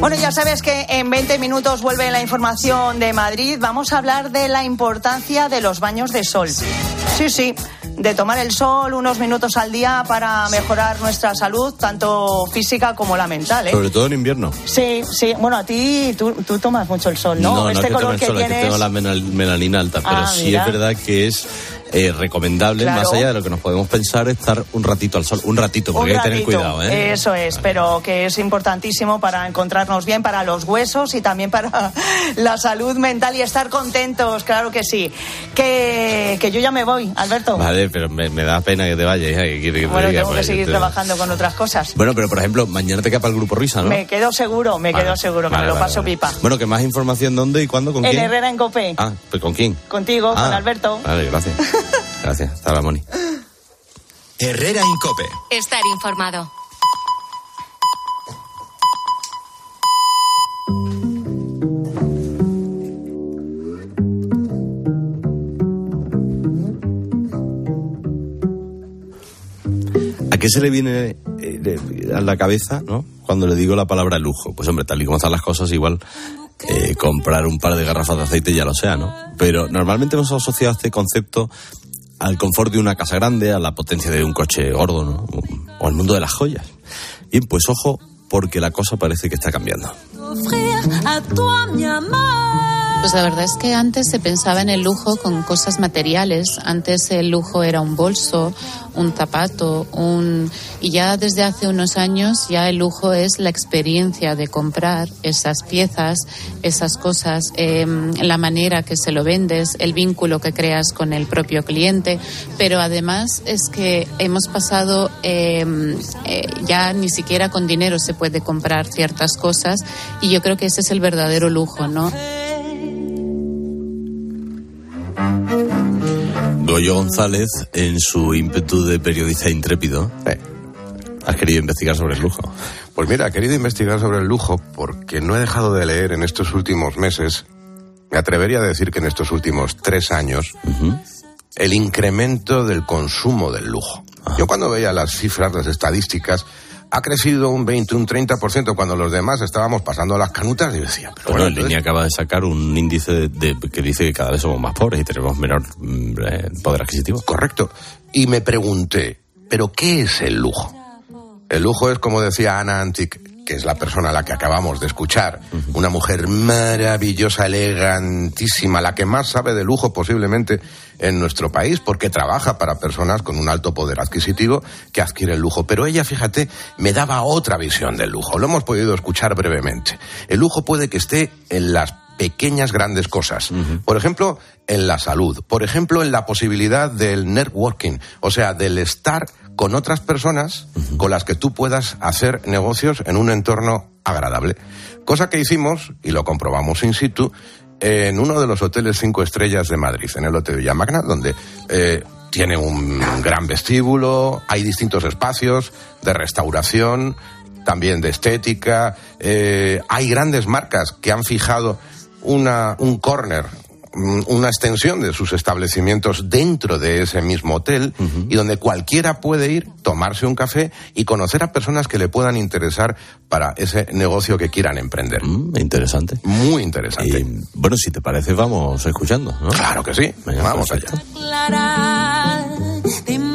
Bueno, ya sabes que en 20 minutos vuelve la información de Madrid. Vamos a hablar de la importancia de los baños de sol. Sí, sí, de tomar el sol unos minutos al día para mejorar nuestra salud, tanto física como la mental. ¿eh? Sobre todo en invierno. Sí, sí. Bueno, a ti tú, tú tomas mucho el sol, ¿no? No, no este que color tome el sol, que que tienes. tengo la melanina alta, pero Ah, sí mira. es verdad que es eh, recomendable, Claro. más allá de lo que nos podemos pensar, estar un ratito al sol. Un ratito, porque Un hay que tener cuidado, ¿eh? Eso es, pero que es importantísimo para encontrarnos bien, para los huesos y también para la salud mental y estar contentos, claro que sí. Que, que yo ya me voy, Alberto. Vale, pero me, me da pena que te vayas, que quiere que te bueno, diga, tengo que pues, seguir te- trabajando con otras cosas. Bueno, pero por ejemplo, mañana te queda para el grupo Risa, ¿no? Me quedo seguro, me Vale, quedo seguro, vale, me lo paso pipa. Bueno, que más información dónde y cuándo, con En quién. Herrera en Copé, Ah, pues con quién. contigo, con Ah. Alberto. Vale, gracias. Gracias. Hasta la Moni. Herrera Incope. Estar informado. ¿A qué se le viene eh, a la cabeza, no? Cuando le digo la palabra lujo. Pues hombre, tal y como están las cosas, igual eh, comprar un par de garrafas de aceite ya lo sea, ¿no? Pero normalmente hemos asociado este concepto al confort de una casa grande, a la potencia de un coche gordo, ¿no? O al mundo de las joyas. Bien, pues ojo, porque la cosa parece que está cambiando. Pues la verdad es que antes se pensaba en el lujo con cosas materiales. Antes el lujo era un bolso, un zapato, un y ya desde hace unos años ya el lujo es la experiencia de comprar esas piezas, esas cosas, eh, la manera que se lo vendes, el vínculo que creas con el propio cliente. Pero además es que hemos pasado eh, eh, ya ni siquiera con dinero se puede comprar ciertas cosas y yo creo que ese es el verdadero lujo, ¿no? Goyo González, en su ímpetu de periodista intrépido, has querido investigar sobre el lujo. Pues mira, he querido investigar sobre el lujo porque no he dejado de leer en estos últimos meses, me atrevería a decir que en estos últimos tres años, el incremento del consumo del lujo. Yo cuando veía las cifras, las estadísticas, ha crecido un 20, un 30% cuando los demás estábamos pasando las canutas y decía, pero Bueno, bueno, en línea acaba de sacar un índice de- de- que dice que cada vez somos más pobres y tenemos menor mm, eh, poder adquisitivo. Correcto. Y me pregunté, ¿pero qué es el lujo? El lujo es, como decía Ana Antic, que es la persona a la que acabamos de escuchar, una mujer maravillosa, elegantísima, la que más sabe de lujo posiblemente en nuestro país, porque trabaja para personas con un alto poder adquisitivo que adquieren lujo. Pero ella, fíjate, me daba otra visión del lujo. Lo hemos podido escuchar brevemente. El lujo puede que esté en las pequeñas grandes cosas. Por ejemplo, en la salud. Por ejemplo, en la posibilidad del networking, o sea, del estar con otras personas con las que tú puedas hacer negocios en un entorno agradable. Cosa que hicimos, y lo comprobamos in situ, en uno de los hoteles cinco estrellas de Madrid, en el Hotel Villamagna, donde eh, tiene un gran vestíbulo, hay distintos espacios de restauración, también de estética, eh, hay grandes marcas que han fijado una, un corner, una extensión de sus establecimientos dentro de ese mismo hotel y donde cualquiera puede ir, tomarse un café y conocer a personas que le puedan interesar para ese negocio que quieran emprender. interesante. Muy interesante. bueno, si te parece, vamos escuchando, ¿no? Claro que sí. Venga, Vamos perfecto.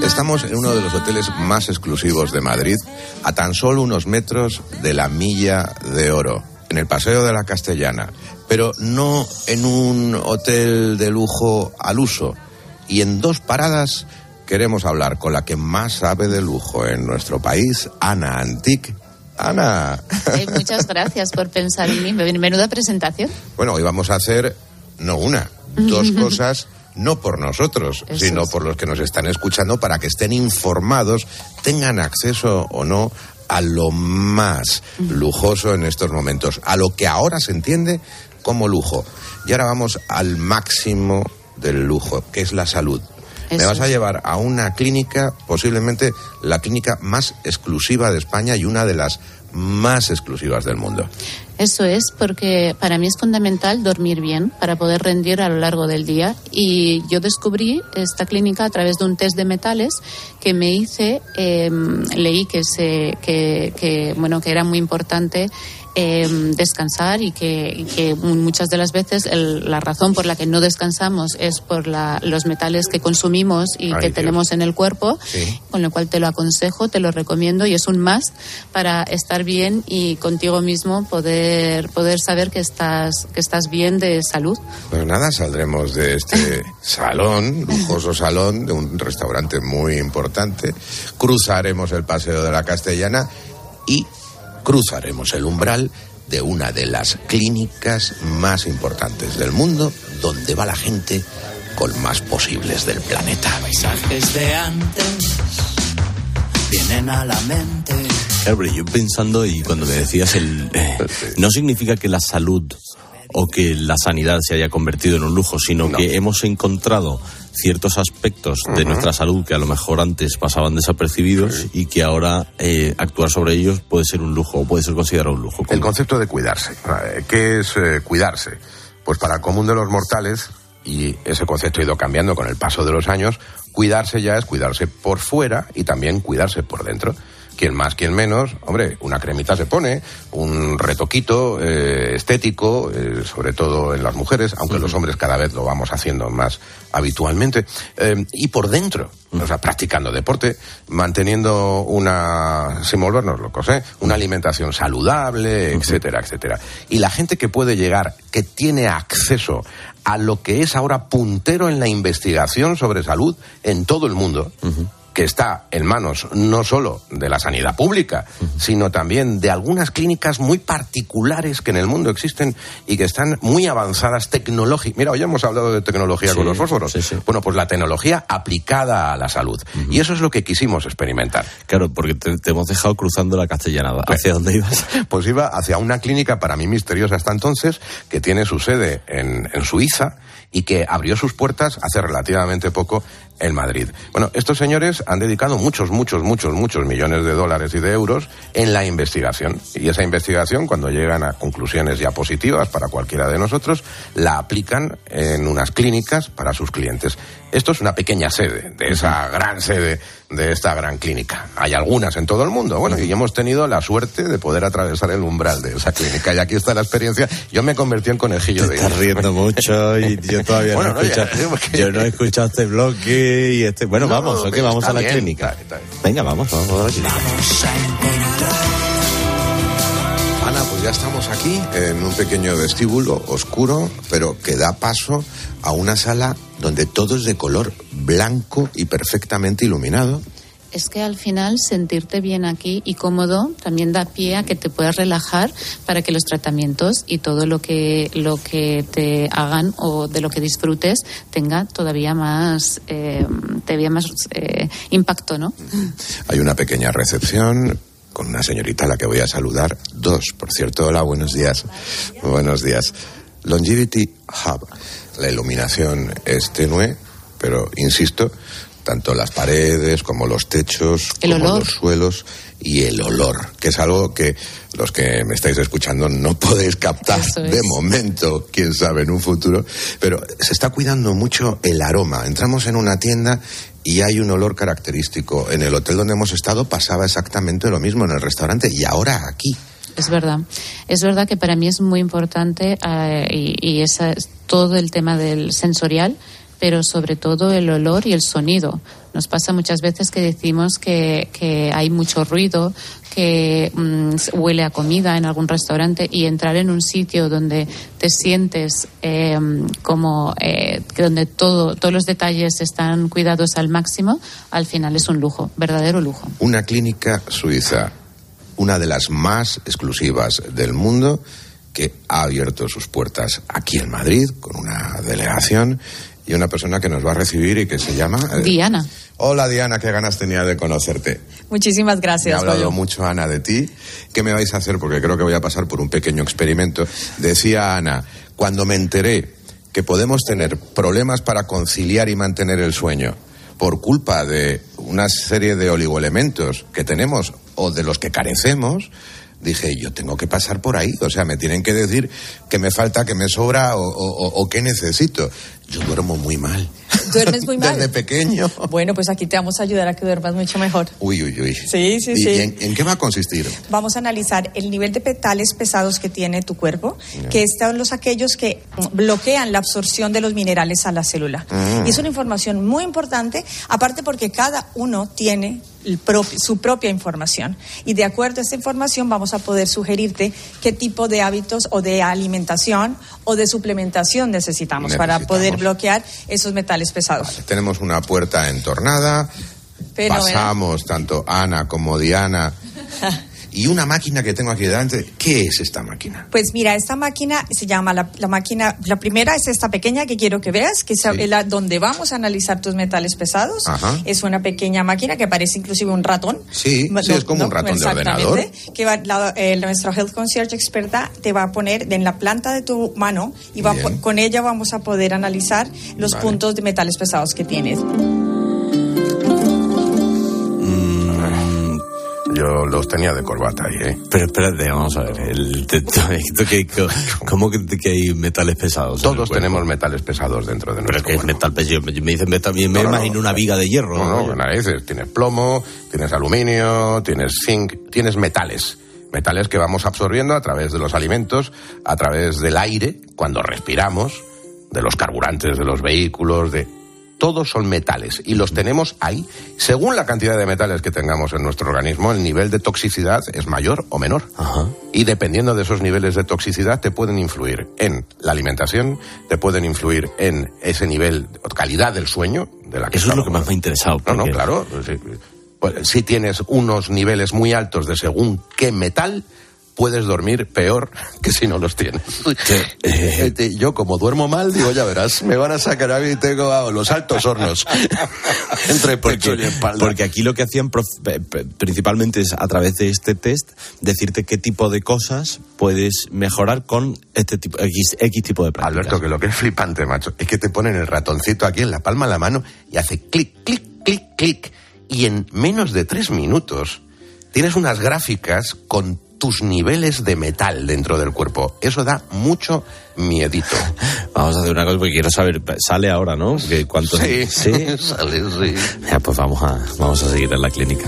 Estamos en uno de los hoteles más exclusivos de Madrid, a tan solo unos metros de la Milla de Oro, en el Paseo de la Castellana, pero no en un hotel de lujo al uso. Y en dos paradas queremos hablar con la que más sabe de lujo en nuestro país, Ana Antic. Ana, muchas gracias por pensar en mí. Menuda presentación. bueno, hoy vamos a hacer no una, dos cosas, no por nosotros, Eso sino es. por los que nos están escuchando para que estén informados, tengan acceso o no a lo más lujoso en estos momentos, a lo que ahora se entiende como lujo. Y ahora vamos al máximo del lujo, que es la salud. Me vas a llevar a una clínica, posiblemente la clínica más exclusiva de España y una de las más exclusivas del mundo. Eso es porque para mí es fundamental dormir bien para poder rendir a lo largo del día. Y yo descubrí esta clínica a través de un test de metales que me hice. eh, leí que, se, que, que, bueno, que era muy importante eh, descansar y que, y que muchas de las veces el- la razón por la que no descansamos es por la- los metales que consumimos y Ay, que Dios. tenemos en el cuerpo, Sí. con lo cual te lo aconsejo, te lo recomiendo y es un más para estar bien y contigo mismo poder, poder saber que estás, que estás bien de salud. Pues nada, saldremos de este salón, lujoso salón, de un restaurante muy importante, cruzaremos el Paseo de la Castellana y cruzaremos el umbral de una de las clínicas más importantes del mundo, donde va la gente con más posibles del planeta. Paisajes de antes vienen a la mente. Claro, pero yo pensando y cuando me decías el... eh, no significa que la salud o que la sanidad se haya convertido en un lujo, sino que hemos encontrado ciertos aspectos de nuestra salud que a lo mejor antes pasaban desapercibidos y que ahora eh, actuar sobre ellos puede ser un lujo o puede ser considerado un lujo. El concepto de cuidarse. ¿Qué es eh, cuidarse? Pues para el común de los mortales, y ese concepto ha ido cambiando con el paso de los años, cuidarse ya es cuidarse por fuera y también cuidarse por dentro. Quien más, quien menos, hombre, una cremita se pone, un retoquito eh, estético, eh, sobre todo en las mujeres, aunque los hombres cada vez lo vamos haciendo más habitualmente, eh, y por dentro, o sea, practicando deporte, manteniendo una, sin volvernos locos, una alimentación saludable, etcétera, etcétera. Y la gente que puede llegar, que tiene acceso a lo que es ahora puntero en la investigación sobre salud en todo el mundo, que está en manos no solo de la sanidad pública, sino también de algunas clínicas muy particulares que en el mundo existen y que están muy avanzadas tecnológicamente. Mira, hoy hemos hablado de tecnología con Sí, los fósforos. Bueno, pues la tecnología aplicada a la salud. Y eso es lo que quisimos experimentar. Claro, porque te, te hemos dejado cruzando la castellanada. ¿Hacia dónde ibas? Pues iba hacia una clínica para mí misteriosa hasta entonces, que tiene su sede en, en Suiza y que abrió sus puertas hace relativamente poco en Madrid. Bueno, estos señores han dedicado muchos, muchos, muchos, muchos millones de dólares y de euros en la investigación. Y esa investigación, cuando llegan a conclusiones ya positivas para cualquiera de nosotros, la aplican en unas clínicas para sus clientes. Esto es una pequeña sede de esa gran sede de esta gran clínica. Hay algunas en todo el mundo. Bueno, y hemos tenido la suerte de poder atravesar el umbral de esa clínica. Y aquí está la experiencia. Yo me convertí en conejillo de Estás riendo mucho y yo todavía Bueno, no, no, he escuchado, porque- yo no he escuchado este bloque y este... Bueno, No, vamos, ok, vamos a la bien, clínica. está- está bien. Venga, vamos, vamos a la clínica. Ana, pues ya estamos aquí en un pequeño vestíbulo oscuro, pero que da paso a una sala donde todo es de color blanco y perfectamente iluminado. Es que al final sentirte bien aquí y cómodo también da pie a que te puedas relajar para que los tratamientos y todo lo que lo que te hagan o de lo que disfrutes tenga todavía más eh, todavía más eh, impacto, ¿no? Hay una pequeña recepción con una señorita a la que voy a saludar. Dos, por cierto. Hola, buenos días. Buenos días. Longevity Hub. La iluminación es tenue, pero insisto, tanto las paredes como los techos, El como olor. los suelos y el olor, que es algo que los que me estáis escuchando no podéis captar es. de momento, quién sabe en un futuro, pero se está cuidando mucho el aroma. Entramos en una tienda y hay un olor característico. En el hotel donde hemos estado pasaba exactamente lo mismo en el restaurante y ahora aquí. Es verdad. Es verdad que para mí es muy importante eh, y, y esa es todo el tema del sensorial, pero sobre todo el olor y el sonido. Nos pasa muchas veces que decimos que, que hay mucho ruido, que mm, huele a comida en algún restaurante y entrar en un sitio donde te sientes como eh, que donde todo, todos los detalles están cuidados al máximo, al final es un lujo, verdadero lujo. Una clínica suiza, una de las más exclusivas del mundo, que ha abierto sus puertas aquí en Madrid con una delegación y una persona que nos va a recibir y que se llama... eh, Diana. Hola Diana, qué ganas tenía de conocerte. Muchísimas Me ha gracias, hablado mucho Ana de ti. ¿Qué me vais a hacer? Porque creo que voy a pasar por un pequeño experimento. Decía Ana, cuando me enteré que podemos tener problemas para conciliar y mantener el sueño por culpa de una serie de oligoelementos que tenemos o de los que carecemos, dije, yo tengo que pasar por ahí. O sea, me tienen que decir que me falta, que me sobra o, o, o qué necesito. Yo duermo muy mal. ¿Duermes muy mal? Desde pequeño. Bueno, pues aquí te vamos a ayudar a que duermas mucho mejor. Uy, uy, uy. Sí, sí, ¿Y sí. en, en qué va a consistir? Vamos a analizar el nivel de petales pesados que tiene tu cuerpo, que son los aquellos que bloquean la absorción de los minerales a la célula. Mm. Y es una información muy importante, aparte porque cada uno tiene su propia información. Y de acuerdo a esta información vamos a poder sugerirte qué tipo de hábitos o de alimentación o de suplementación necesitamos, para poder bloquear esos metales pesados. Tenemos una puerta entornada, Fenomenal. pasamos tanto Ana como Diana. Y una máquina que tengo aquí delante, ¿qué es esta máquina? Pues mira, esta máquina se llama la, la máquina, la primera es esta pequeña que quiero que veas, que es la- donde vamos a analizar tus metales pesados. Ajá. Es una pequeña máquina que parece inclusive un ratón. Sí, No, sí, es como un ratón de ordenador. Que va, la, eh, nuestra Health Concierge experta te va a poner en la planta de tu mano y va con ella vamos a poder analizar los Vale. puntos de metales pesados que tienes. Yo los tenía de corbata ahí, ¿eh? Pero espérate, vamos a ver. El, que- ¿Cómo que, que hay metales pesados? Todos tenemos metales pesados dentro de Pero nuestro que es metal pesado. Me dicen metal, me No, no, imagino una viga de hierro. No, no, narices. Tienes plomo, tienes aluminio, tienes zinc, tienes metales. Metales que vamos absorbiendo a través de los alimentos, a través del aire, cuando respiramos, de los carburantes de los vehículos, de... Todos son metales y los tenemos ahí. Según la cantidad de metales que tengamos en nuestro organismo, el nivel de toxicidad es mayor o menor. Y dependiendo de esos niveles de toxicidad, te pueden influir en la alimentación, te pueden influir en ese nivel, calidad del sueño, de la que Eso es lo que más me ha interesado. no, no, claro. sí. Pues, si tienes unos niveles muy altos de según qué metal, puedes dormir peor que si no los tienes. Este, Yo como duermo mal, digo, ya verás, me van a sacar a mí, tengo ah, los altos hornos entre pecho y espalda. Porque aquí lo que hacían principalmente es a través de este test decirte qué tipo de cosas puedes mejorar con este tipo X, X tipo de prácticas. Alberto, que lo que es flipante, macho, es que te ponen el ratoncito aquí en la palma de la mano y hace clic, clic, clic, clic. Y en menos de tres minutos tienes unas gráficas con tus niveles de metal dentro del cuerpo. Eso da mucho miedito. Vamos a hacer una cosa porque quiero saber, sale ahora, ¿no? Que ¿Cuántos? Sí, sale, sí. Ya, pues vamos a, vamos a seguir en la clínica.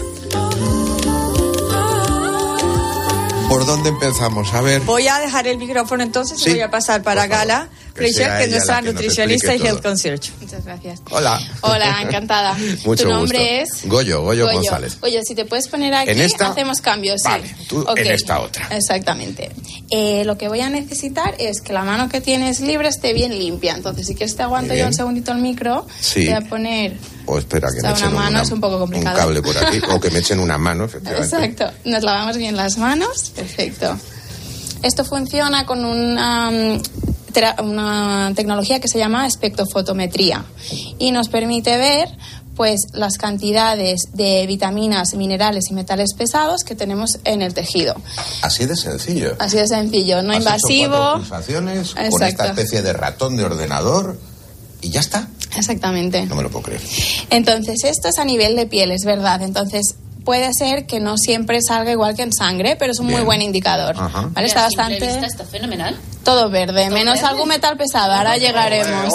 ¿Por dónde empezamos? A ver. Voy a dejar el micrófono entonces Sí, y voy a pasar para Gala que Fleischer, que es nuestra que nutricionista y health concierge. Muchas gracias. Hola. Hola, encantada. Mucho tu nombre gusto. es Goyo, Goyo, González. Oye, si te puedes poner aquí, ¿En esta? hacemos cambios. sí. Vale, tú en esta otra. Exactamente. Eh, lo que voy a necesitar es que la mano que tienes libre esté bien limpia. Entonces, si quieres te aguanto yo un segundito el micro. Sí. Voy a poner... O espera que sea, me echen una mano es un poco complicado. un cable por aquí, o que me echen una mano, efectivamente. Exacto. Nos lavamos bien las manos. Perfecto. Esto funciona con una, mm, una tecnología que se llama espectrofotometría y nos permite ver pues las cantidades de vitaminas, minerales y metales pesados que tenemos en el tejido. Así de sencillo. Así de sencillo, no Has hecho cuatro invasivo. con esta especie de ratón de ordenador y ya está. Exactamente. No me lo puedo creer. Entonces, esto es a nivel de piel, es verdad. Entonces, puede ser que no siempre salga igual que en sangre, pero es un muy buen indicador. Ajá. ¿Vale? Está bastante. está fenomenal. Todo verde, menos algún metal pesado. Ahora llegaremos.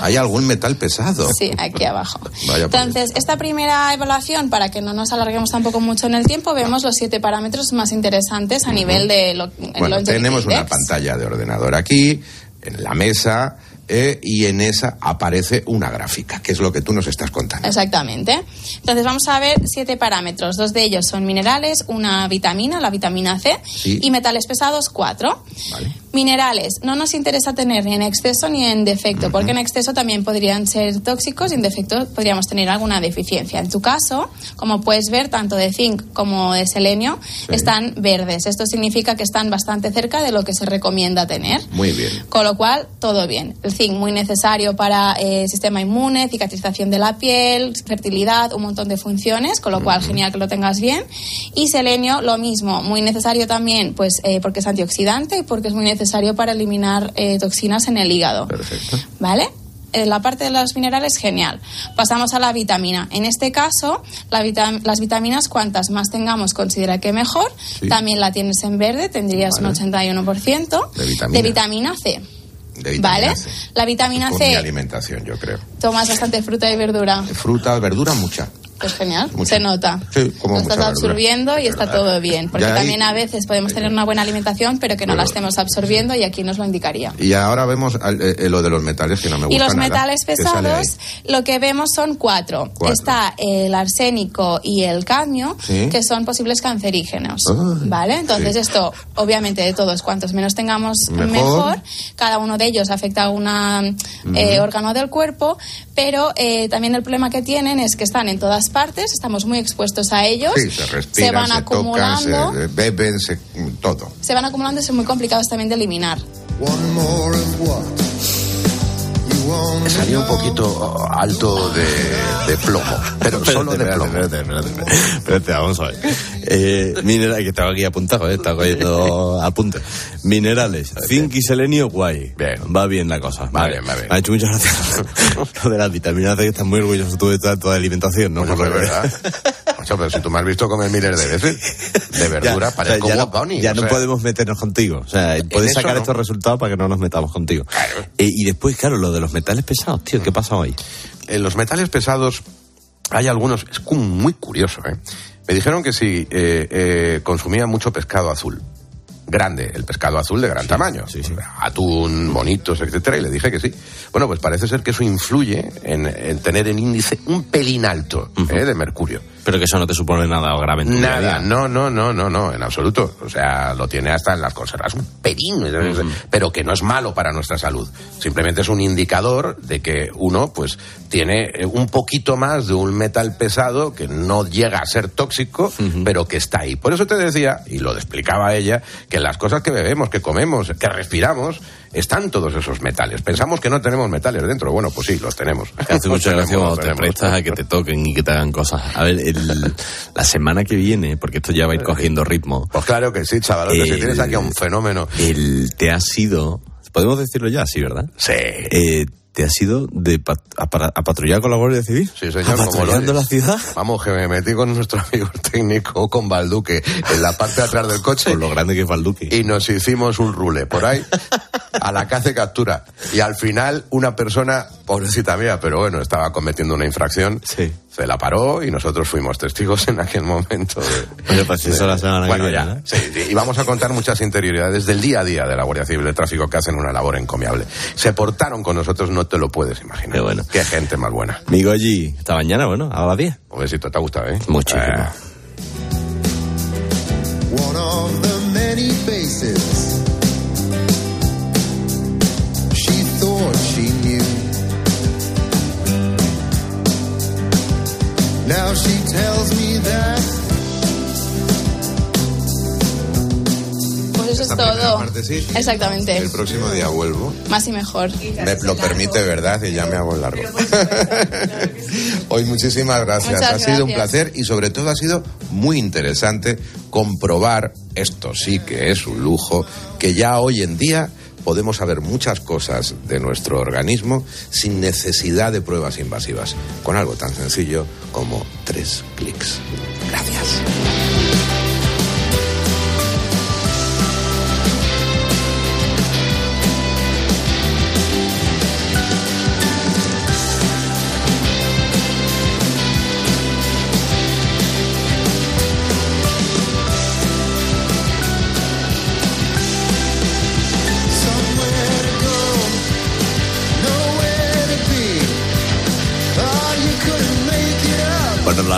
¿Hay algún metal pesado? Sí, aquí abajo. Vaya Entonces, esta primera evaluación, para que no nos alarguemos tampoco mucho en el tiempo, vemos los siete parámetros más interesantes a nivel de lo, Bueno, tenemos una pantalla de ordenador aquí, en la mesa, eh, y en esa aparece una gráfica, que es lo que tú nos estás contando. Exactamente. Entonces vamos a ver siete parámetros. Dos de ellos son minerales, una vitamina, la vitamina C, Sí. y metales pesados, cuatro. Minerales, no nos interesa tener ni en exceso ni en defecto, porque en exceso también podrían ser tóxicos y en defecto podríamos tener alguna deficiencia. En tu caso, como puedes ver, tanto de zinc como de selenio están verdes. Esto significa que están bastante cerca de lo que se recomienda tener. Muy bien. Con lo cual, todo bien. El zinc muy necesario para eh, el sistema inmune, cicatrización de la piel, fertilidad, un montón de funciones, con lo cual genial que lo tengas bien. Y selenio, lo mismo, muy necesario también, pues eh, porque es antioxidante y porque es muy necesario para eliminar eh, toxinas en el hígado. Perfecto. ¿Vale? eh, la parte de los minerales, genial. Pasamos a la vitamina. En este caso, la vitam- las vitaminas, cuantas más tengamos, considera que mejor. Sí. También la tienes en verde, tendrías un 81%. De vitamina. De vitamina C. ¿Vale? C. La vitamina Con mi C, alimentación, yo creo. tomas bastante fruta y verdura. Fruta, verdura, mucha. Pues genial, Mucho. se nota. Sí, como Lo estás verdura. absorbiendo y está todo bien. Porque Ya ahí- también a veces podemos tener una buena alimentación, pero que no la estemos absorbiendo y aquí nos lo indicaría. Y ahora vemos al- eh, eh, lo de los metales que no me gusta Y los nada. metales pesados, lo que vemos son cuatro. Cuatro. Está el arsénico y el cadmio, Sí. que son posibles cancerígenos. Ay, ¿Vale? Entonces, sí. esto, obviamente, de todos, cuantos menos tengamos, Mejor. mejor. Cada uno de ellos afecta a un órgano del cuerpo, pero eh, también el problema que tienen es que están en todas partes, estamos muy expuestos a ellos. Sí, se respiran, se van se acumulando. tocan, se beben, se, todo. se van acumulando y son muy complicados también de eliminar. Me salió un poquito alto de, de plomo, pero solo de plomo. espérate, espérate, espérate. Espérate, vamos a ver. Eh, mineral, que estaba aquí apuntado, eh, estaba cogiendo apuntes. Minerales, zinc y selenio, guay. Va bien la cosa. Va bien, va bien. Me ha hecho muchas gracias lo de las vitaminas C, que estás muy orgulloso tú de toda tu alimentación, ¿no? Bueno, Por lo que- verdad. Pero si tú me has visto comer miles de veces de verdura, Ya, parezco o sea, ya Bob no, ya o no sea. podemos meternos contigo. O sea, puedes eso sacar no. estos resultados para que no nos metamos contigo. Eh, y después, claro, lo de los metales pesados, tío, ¿qué pasa hoy? En los metales pesados hay algunos, es muy curioso, ¿eh? Me dijeron que si eh, eh, consumía mucho pescado azul. Grande, el pescado azul de gran tamaño. Atún, bonitos, etcétera, y le dije que sí. Bueno, pues parece ser que eso influye en, en tener el índice un pelín alto ¿eh? de mercurio. Pero que eso no te supone nada grave en tu Nada, no, no, no, no, no, en absoluto. O sea, lo tiene hasta en las conservas, un pelín, pero que no es malo para nuestra salud. Simplemente es un indicador de que uno, pues, tiene eh, un poquito más de un metal pesado que no llega a ser tóxico, pero que está ahí. Por eso te decía, y lo explicaba ella, que las cosas que bebemos, que comemos, que respiramos, están todos esos metales. Pensamos que no tenemos metales dentro. Bueno, pues sí, los tenemos. Te hace mucha gracia cuando te prestas a que te toquen y que te hagan cosas. A ver, el- la semana que viene, porque esto ya va a ir cogiendo ritmo. Pues claro que sí, chavalote, si tienes aquí a un fenómeno. El, te ha sido, podemos decirlo ya, sí, ¿verdad? Sí. Eh, te ha sido de pat- a, para- a patrullar con la Guardia Civil. Sí, señor, lo Patrullando la ciudad. Vamos, que me metí con nuestro amigo técnico, con Balduque, en la parte de atrás del coche. Por lo grande que es Balduque. Y nos hicimos un rule por ahí, a la caza y captura. Y al final, una persona, pobrecita mía, pero bueno, estaba cometiendo una infracción. Sí. Se la paró y nosotros fuimos testigos en aquel momento. de- Oye, pues eso la semana que bueno, viene, ya. ¿no? Sí, sí, y vamos a contar muchas interioridades del día a día de la Guardia Civil de Tráfico que hacen una labor encomiable. Se portaron con nosotros, no te lo puedes imaginar. Qué bueno. Qué gente más buena. Mi Goyi, esta mañana, bueno, a las 10. Un besito, ¿te ha gustado, eh? Muchísimo. Eh, Now she tells me that Pues eso es Esta todo. parte sí. Exactamente. El próximo día vuelvo. Más y mejor. Me lo permite, ¿verdad? Y ya me hago el largo. Hoy muchísimas gracias. Muchas ha sido un placer y sobre todo ha sido muy interesante comprobar, esto sí que es un lujo, que ya hoy en día podemos saber muchas cosas de nuestro organismo sin necesidad de pruebas invasivas, con algo tan sencillo como tres clics. Gracias.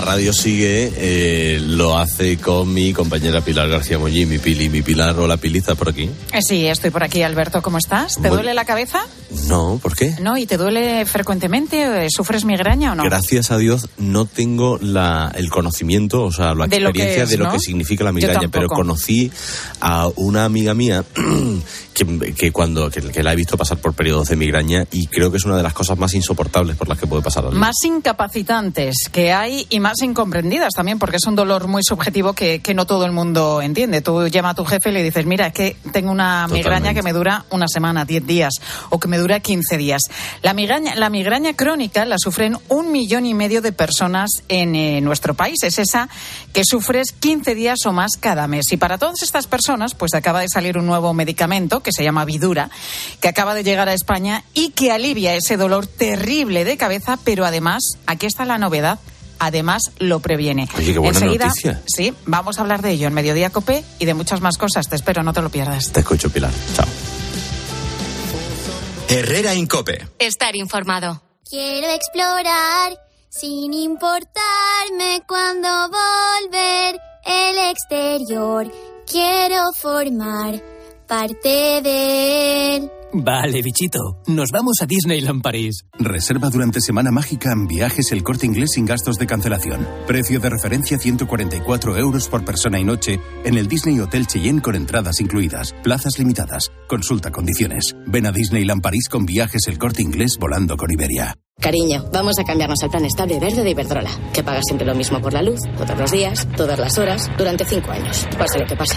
La radio sigue, eh, lo hace con mi compañera Pilar García Mollí, mi Pili, mi Pilar. Hola, Pili, ¿estás por aquí? Eh, Sí, estoy por aquí, Alberto. ¿Cómo estás? ¿Te duele la cabeza? No, ¿por qué? ¿No? ¿Y te duele frecuentemente? Eh, ¿Sufres migraña o no? Gracias a Dios no tengo la, el conocimiento, o sea, la De lo que experiencia es, de lo ¿no? que significa la migraña, pero conocí a una amiga mía que, que cuando que, que la he visto pasar por periodos de migraña y creo que es una de las cosas más insoportables por las que puede pasar. Más incapacitantes que hay y, y incomprendidas también, porque es un dolor muy subjetivo que, que no todo el mundo entiende. Tú llamas a tu jefe y le dices, mira, es que tengo una migraña que me dura una semana, 10 días, o que me dura 15 días. La migraña, la migraña crónica la sufren un millón y medio de personas en eh, nuestro país. Es esa que sufres 15 días o más cada mes. Y para todas estas personas, pues acaba de salir un nuevo medicamento que se llama Vidura, que acaba de llegar a España y que alivia ese dolor terrible de cabeza, pero además, aquí está la novedad, además lo previene. Oye, qué buena Enseguida, noticia. Sí, vamos a hablar de ello en Mediodía Cope y de muchas más cosas. Te espero, no te lo pierdas. Te escucho, Pilar. Chao. Herrera Incope. Estar informado. Quiero explorar sin importarme cuando volver el exterior. Quiero formar parte de él. Vale, bichito. Nos vamos a Disneyland París. Reserva durante Semana Mágica en viajes el corte inglés sin gastos de cancelación. Precio de referencia 144 euros por persona y noche en el Disney Hotel Cheyenne con entradas incluidas. Plazas limitadas. Consulta condiciones. Ven a Disneyland París con viajes el corte inglés volando con Iberia. Cariño, vamos a cambiarnos al plan estable verde de Iberdrola, que paga siempre lo mismo por la luz, todos los días, todas las horas, durante cinco años, pase lo que pase.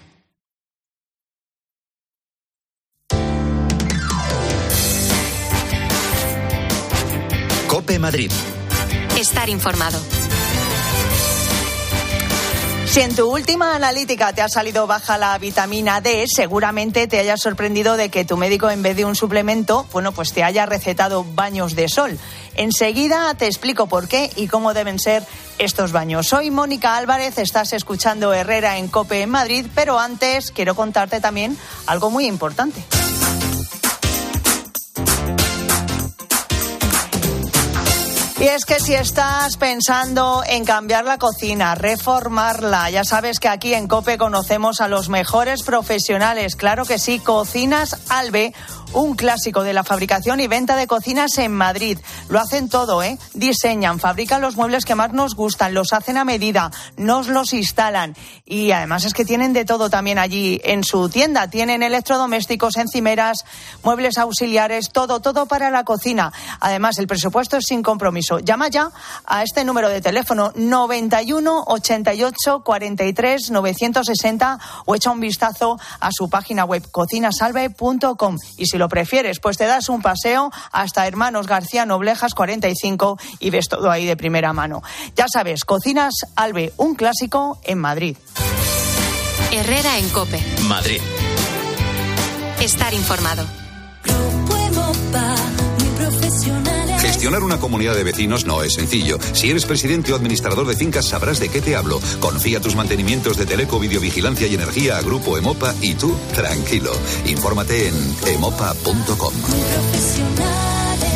Cope Madrid. Estar informado. Si en tu última analítica te ha salido baja la vitamina D, seguramente te haya sorprendido de que tu médico en vez de un suplemento, bueno, pues te haya recetado baños de sol. Enseguida te explico por qué y cómo deben ser estos baños. Soy Mónica Álvarez, estás escuchando Herrera en Cope en Madrid, pero antes quiero contarte también algo muy importante. Y es que si estás pensando en cambiar la cocina, reformarla, ya sabes que aquí en Cope conocemos a los mejores profesionales. Claro que sí, Cocinas Albe, un clásico de la fabricación y venta de cocinas en Madrid. Lo hacen todo, ¿eh? Diseñan, fabrican los muebles que más nos gustan, los hacen a medida, nos los instalan. Y además es que tienen de todo también allí en su tienda. Tienen electrodomésticos, encimeras, muebles auxiliares, todo, todo para la cocina. Además, el presupuesto es sin compromiso. Llama ya a este número de teléfono 91 88 43 960 o echa un vistazo a su página web cocinasalve.com. Y si lo prefieres, pues te das un paseo hasta Hermanos García Noblejas 45 y ves todo ahí de primera mano. Ya sabes, Cocinas Albe, un clásico en Madrid. Herrera en Cope. Madrid. Estar informado. Gestionar una comunidad de vecinos no es sencillo. Si eres presidente o administrador de fincas sabrás de qué te hablo. Confía tus mantenimientos de teleco, videovigilancia y energía a Grupo Emopa y tú, tranquilo. Infórmate en emopa.com.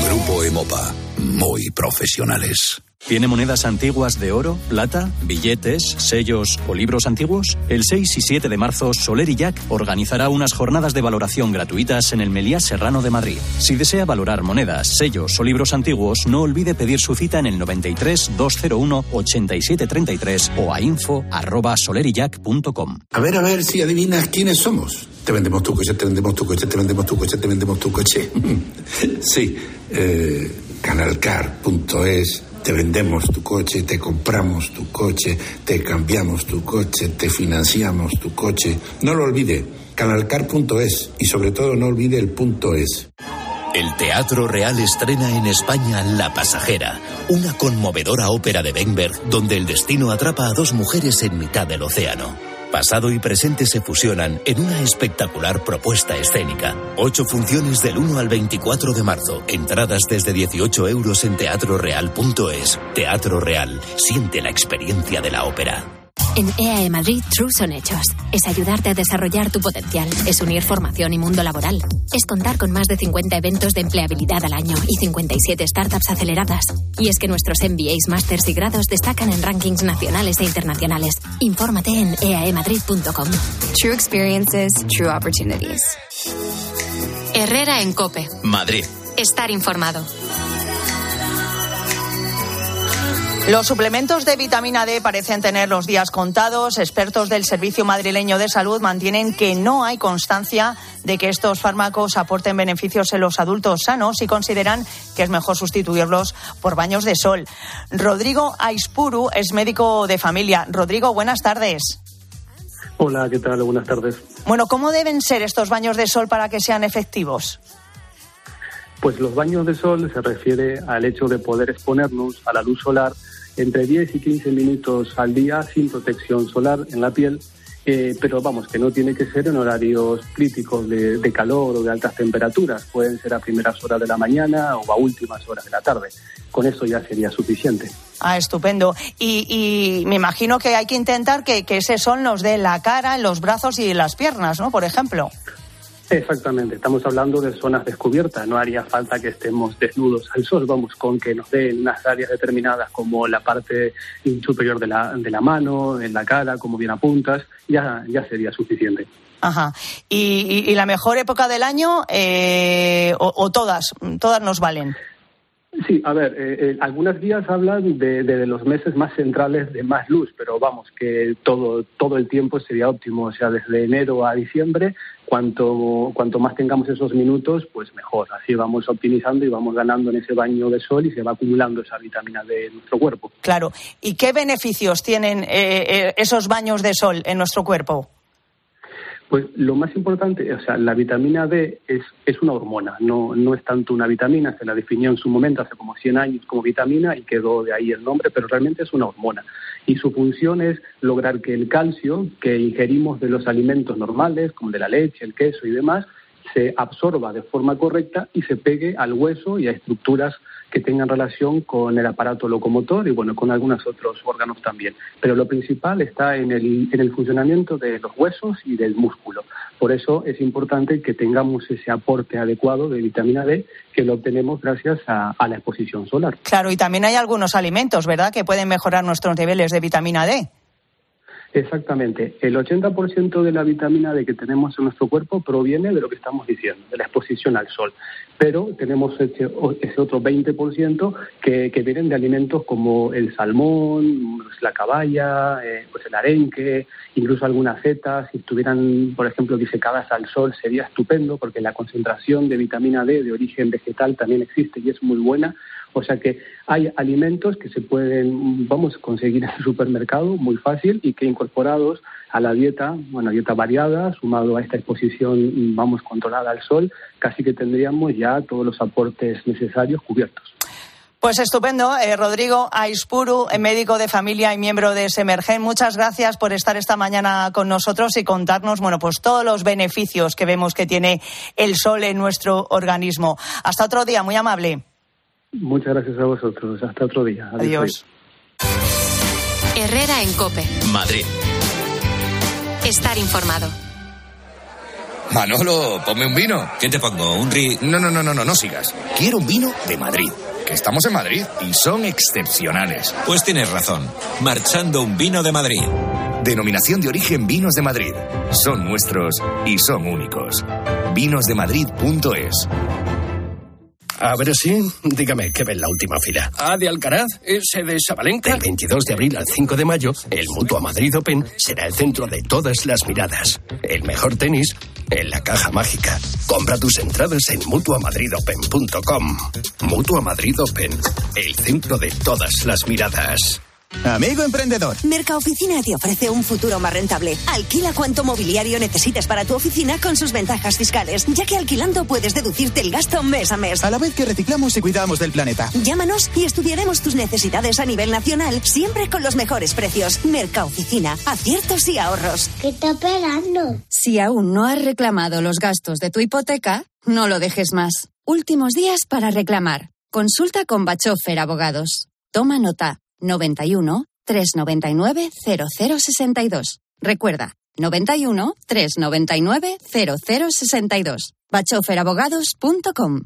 Grupo Emopa. Muy profesionales. ¿Tiene monedas antiguas de oro, plata, billetes, sellos o libros antiguos? El 6 y 7 de marzo, Soler y Jack organizará unas jornadas de valoración gratuitas en el Meliá Serrano de Madrid. Si desea valorar monedas, sellos o libros antiguos, no olvide pedir su cita en el 93 201 8733 o a info arroba solerijack.com. A ver, a ver si adivinas quiénes somos. Te vendemos tu coche, te vendemos tu coche, te vendemos tu coche, te vendemos tu coche. sí, eh, canalcar.es. Te vendemos tu coche, te compramos tu coche, te cambiamos tu coche, te financiamos tu coche. No lo olvide, canalcar.es y sobre todo no olvide el punto es. El Teatro Real estrena en España La Pasajera, una conmovedora ópera de Benberg donde el destino atrapa a dos mujeres en mitad del océano. Pasado y presente se fusionan en una espectacular propuesta escénica. Ocho funciones del 1 al 24 de marzo. Entradas desde 18 euros en teatroreal.es. Teatro Real. Siente la experiencia de la ópera. En EAE Madrid, True son hechos. Es ayudarte a desarrollar tu potencial. Es unir formación y mundo laboral. Es contar con más de 50 eventos de empleabilidad al año y 57 startups aceleradas. Y es que nuestros MBAs, másters y grados destacan en rankings nacionales e internacionales. Infórmate en E eaemadrid.com. True experiences, true opportunities. Herrera en Cope. Madrid. Estar informado. Los suplementos de vitamina D parecen tener los días contados. Expertos del Servicio Madrileño de Salud mantienen que no hay constancia de que estos fármacos aporten beneficios en los adultos sanos y consideran que es mejor sustituirlos por baños de sol. Rodrigo Aispuru es médico de familia. Rodrigo, buenas tardes. Hola, ¿qué tal? Buenas tardes. Bueno, ¿cómo deben ser estos baños de sol para que sean efectivos? Pues los baños de sol se refiere al hecho de poder exponernos a la luz solar entre 10 y 15 minutos al día sin protección solar en la piel, eh, pero vamos, que no tiene que ser en horarios críticos de, calor o de altas temperaturas, pueden ser a primeras horas de la mañana o a últimas horas de la tarde. Con eso ya sería suficiente. Ah, estupendo. Y, y me imagino que hay que intentar que, que ese sol nos dé la cara, los brazos y las piernas, ¿no? Por ejemplo. Exactamente, estamos hablando de zonas descubiertas, no haría falta que estemos desnudos al sol, vamos, con que nos dé en unas áreas determinadas como la parte superior de la, de la mano, en la cara, como bien apuntas, ya, ya sería suficiente. Ajá. ¿Y, y- y la mejor época del año eh, o todas? Todas nos valen. Sí, a ver, eh, eh, algunas guías hablan de, de los meses más centrales de más luz, pero vamos, que todo, todo el tiempo sería óptimo, o sea, desde enero a diciembre, cuanto, cuanto más tengamos esos minutos, pues mejor. Así vamos optimizando y vamos ganando en ese baño de sol y se va acumulando esa vitamina D en nuestro cuerpo. Claro. ¿Y qué beneficios tienen eh, eh, esos baños de sol en nuestro cuerpo? Pues lo más importante, o sea, la vitamina D es, es una hormona, no, no es tanto una vitamina, se la definió en su momento hace como 100 años como vitamina y quedó de ahí el nombre, pero realmente es una hormona. Y su función es lograr que el calcio que ingerimos de los alimentos normales, como de la leche, el queso y demás, se absorba de forma correcta y se pegue al hueso y a estructuras que tengan relación con el aparato locomotor y bueno, con algunos otros órganos también. Pero lo principal está en el, en el funcionamiento de los huesos y del músculo. Por eso es importante que tengamos ese aporte adecuado de vitamina D que lo obtenemos gracias a, a la exposición solar. Claro, y también hay algunos alimentos, ¿verdad?, que pueden mejorar nuestros niveles de vitamina D. Exactamente. El 80% de la vitamina D que tenemos en nuestro cuerpo proviene de lo que estamos diciendo, de la exposición al sol. Pero tenemos ese, ese otro 20% que, que vienen de alimentos como el salmón, la caballa, eh, pues el arenque, incluso algunas setas. Si estuvieran, por ejemplo, disecadas al sol sería estupendo porque la concentración de vitamina D de origen vegetal también existe y es muy buena. O sea que hay alimentos que se pueden, vamos, conseguir en el supermercado muy fácil y que incorporados a la dieta, bueno, dieta variada, sumado a esta exposición, vamos, controlada al sol, casi que tendríamos ya todos los aportes necesarios cubiertos. Pues estupendo. Eh, Rodrigo Aispuru, eh, médico de familia y miembro de Semergen, muchas gracias por estar esta mañana con nosotros y contarnos, bueno, pues todos los beneficios que vemos que tiene el sol en nuestro organismo. Hasta otro día, muy amable. Muchas gracias a vosotros. Hasta otro día. Adiós. Herrera en Cope. Madrid. Estar informado. Manolo, ponme un vino. ¿Qué te pongo? ¿Un ri...? No, no, no, no, no, no sigas. Quiero un vino de Madrid. Que estamos en Madrid y son excepcionales. Pues tienes razón. Marchando un vino de Madrid. Denominación de origen Vinos de Madrid. Son nuestros y son únicos. Vinosdemadrid.es. A ver si, dígame, ¿qué ve en la última fila? Ah, de Alcaraz, ese de Sabalenka. Del 22 de abril al 5 de mayo, el Mutua Madrid Open será el centro de todas las miradas. El mejor tenis en la caja mágica. Compra tus entradas en mutuamadridopen.com. Mutua Madrid Open, el centro de todas las miradas. Amigo emprendedor. Mercaoficina te ofrece un futuro más rentable. Alquila cuanto mobiliario necesites para tu oficina con sus ventajas fiscales, ya que alquilando puedes deducirte el gasto mes a mes. A la vez que reciclamos y cuidamos del planeta. Llámanos y estudiaremos tus necesidades a nivel nacional, siempre con los mejores precios. Mercaoficina, aciertos y ahorros. ¿Qué está esperando? Si aún no has reclamado los gastos de tu hipoteca, no lo dejes más. Últimos días para reclamar. Consulta con Bachofer Abogados. Toma nota. 91 399 0062. Recuerda, 91 399 0062. bachoferabogados.com.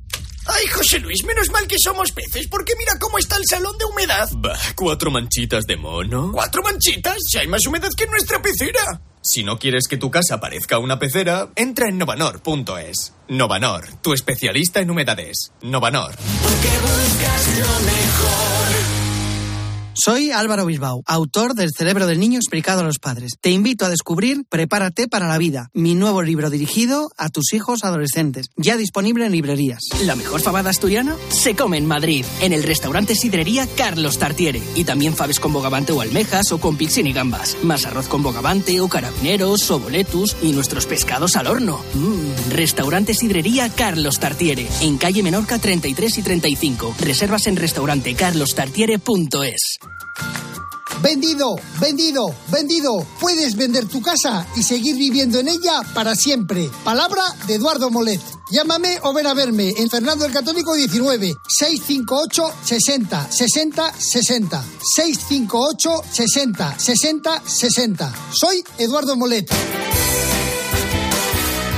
Ay, José Luis, menos mal que somos peces, porque mira cómo está el salón de humedad. Bah, cuatro manchitas de mono. ¿Cuatro manchitas? Si hay más humedad que en nuestra pecera. Si no quieres que tu casa parezca una pecera, entra en novanor.es. Novanor, tu especialista en humedades. Novanor. Porque buscas lo mejor. Soy Álvaro Bisbao, autor del Cerebro del Niño explicado a los padres. Te invito a descubrir Prepárate para la vida, mi nuevo libro dirigido a tus hijos adolescentes, ya disponible en librerías. La mejor fabada asturiana se come en Madrid, en el restaurante Sidrería Carlos Tartiere. Y también faves con bogavante o almejas o con pixin y gambas. Más arroz con bogavante o carabineros o boletus y nuestros pescados al horno. Mmm, restaurante Sidrería Carlos Tartiere, en calle Menorca 33 y 35. Reservas en restaurantecarlostartiere.es. Vendido, vendido, vendido. Puedes vender tu casa y seguir viviendo en ella para siempre. Palabra de Eduardo Molet. Llámame o ven a verme en Fernando el Católico 19 658 60 60 60 658 60 60 60. Soy Eduardo Molet.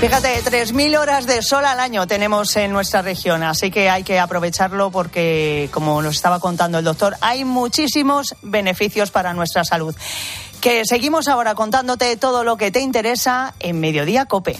Fíjate, 3.000 horas de sol al año tenemos en nuestra región, así que hay que aprovecharlo porque, como nos estaba contando el doctor, hay muchísimos beneficios para nuestra salud. Que seguimos ahora contándote todo lo que te interesa en Mediodía Cope.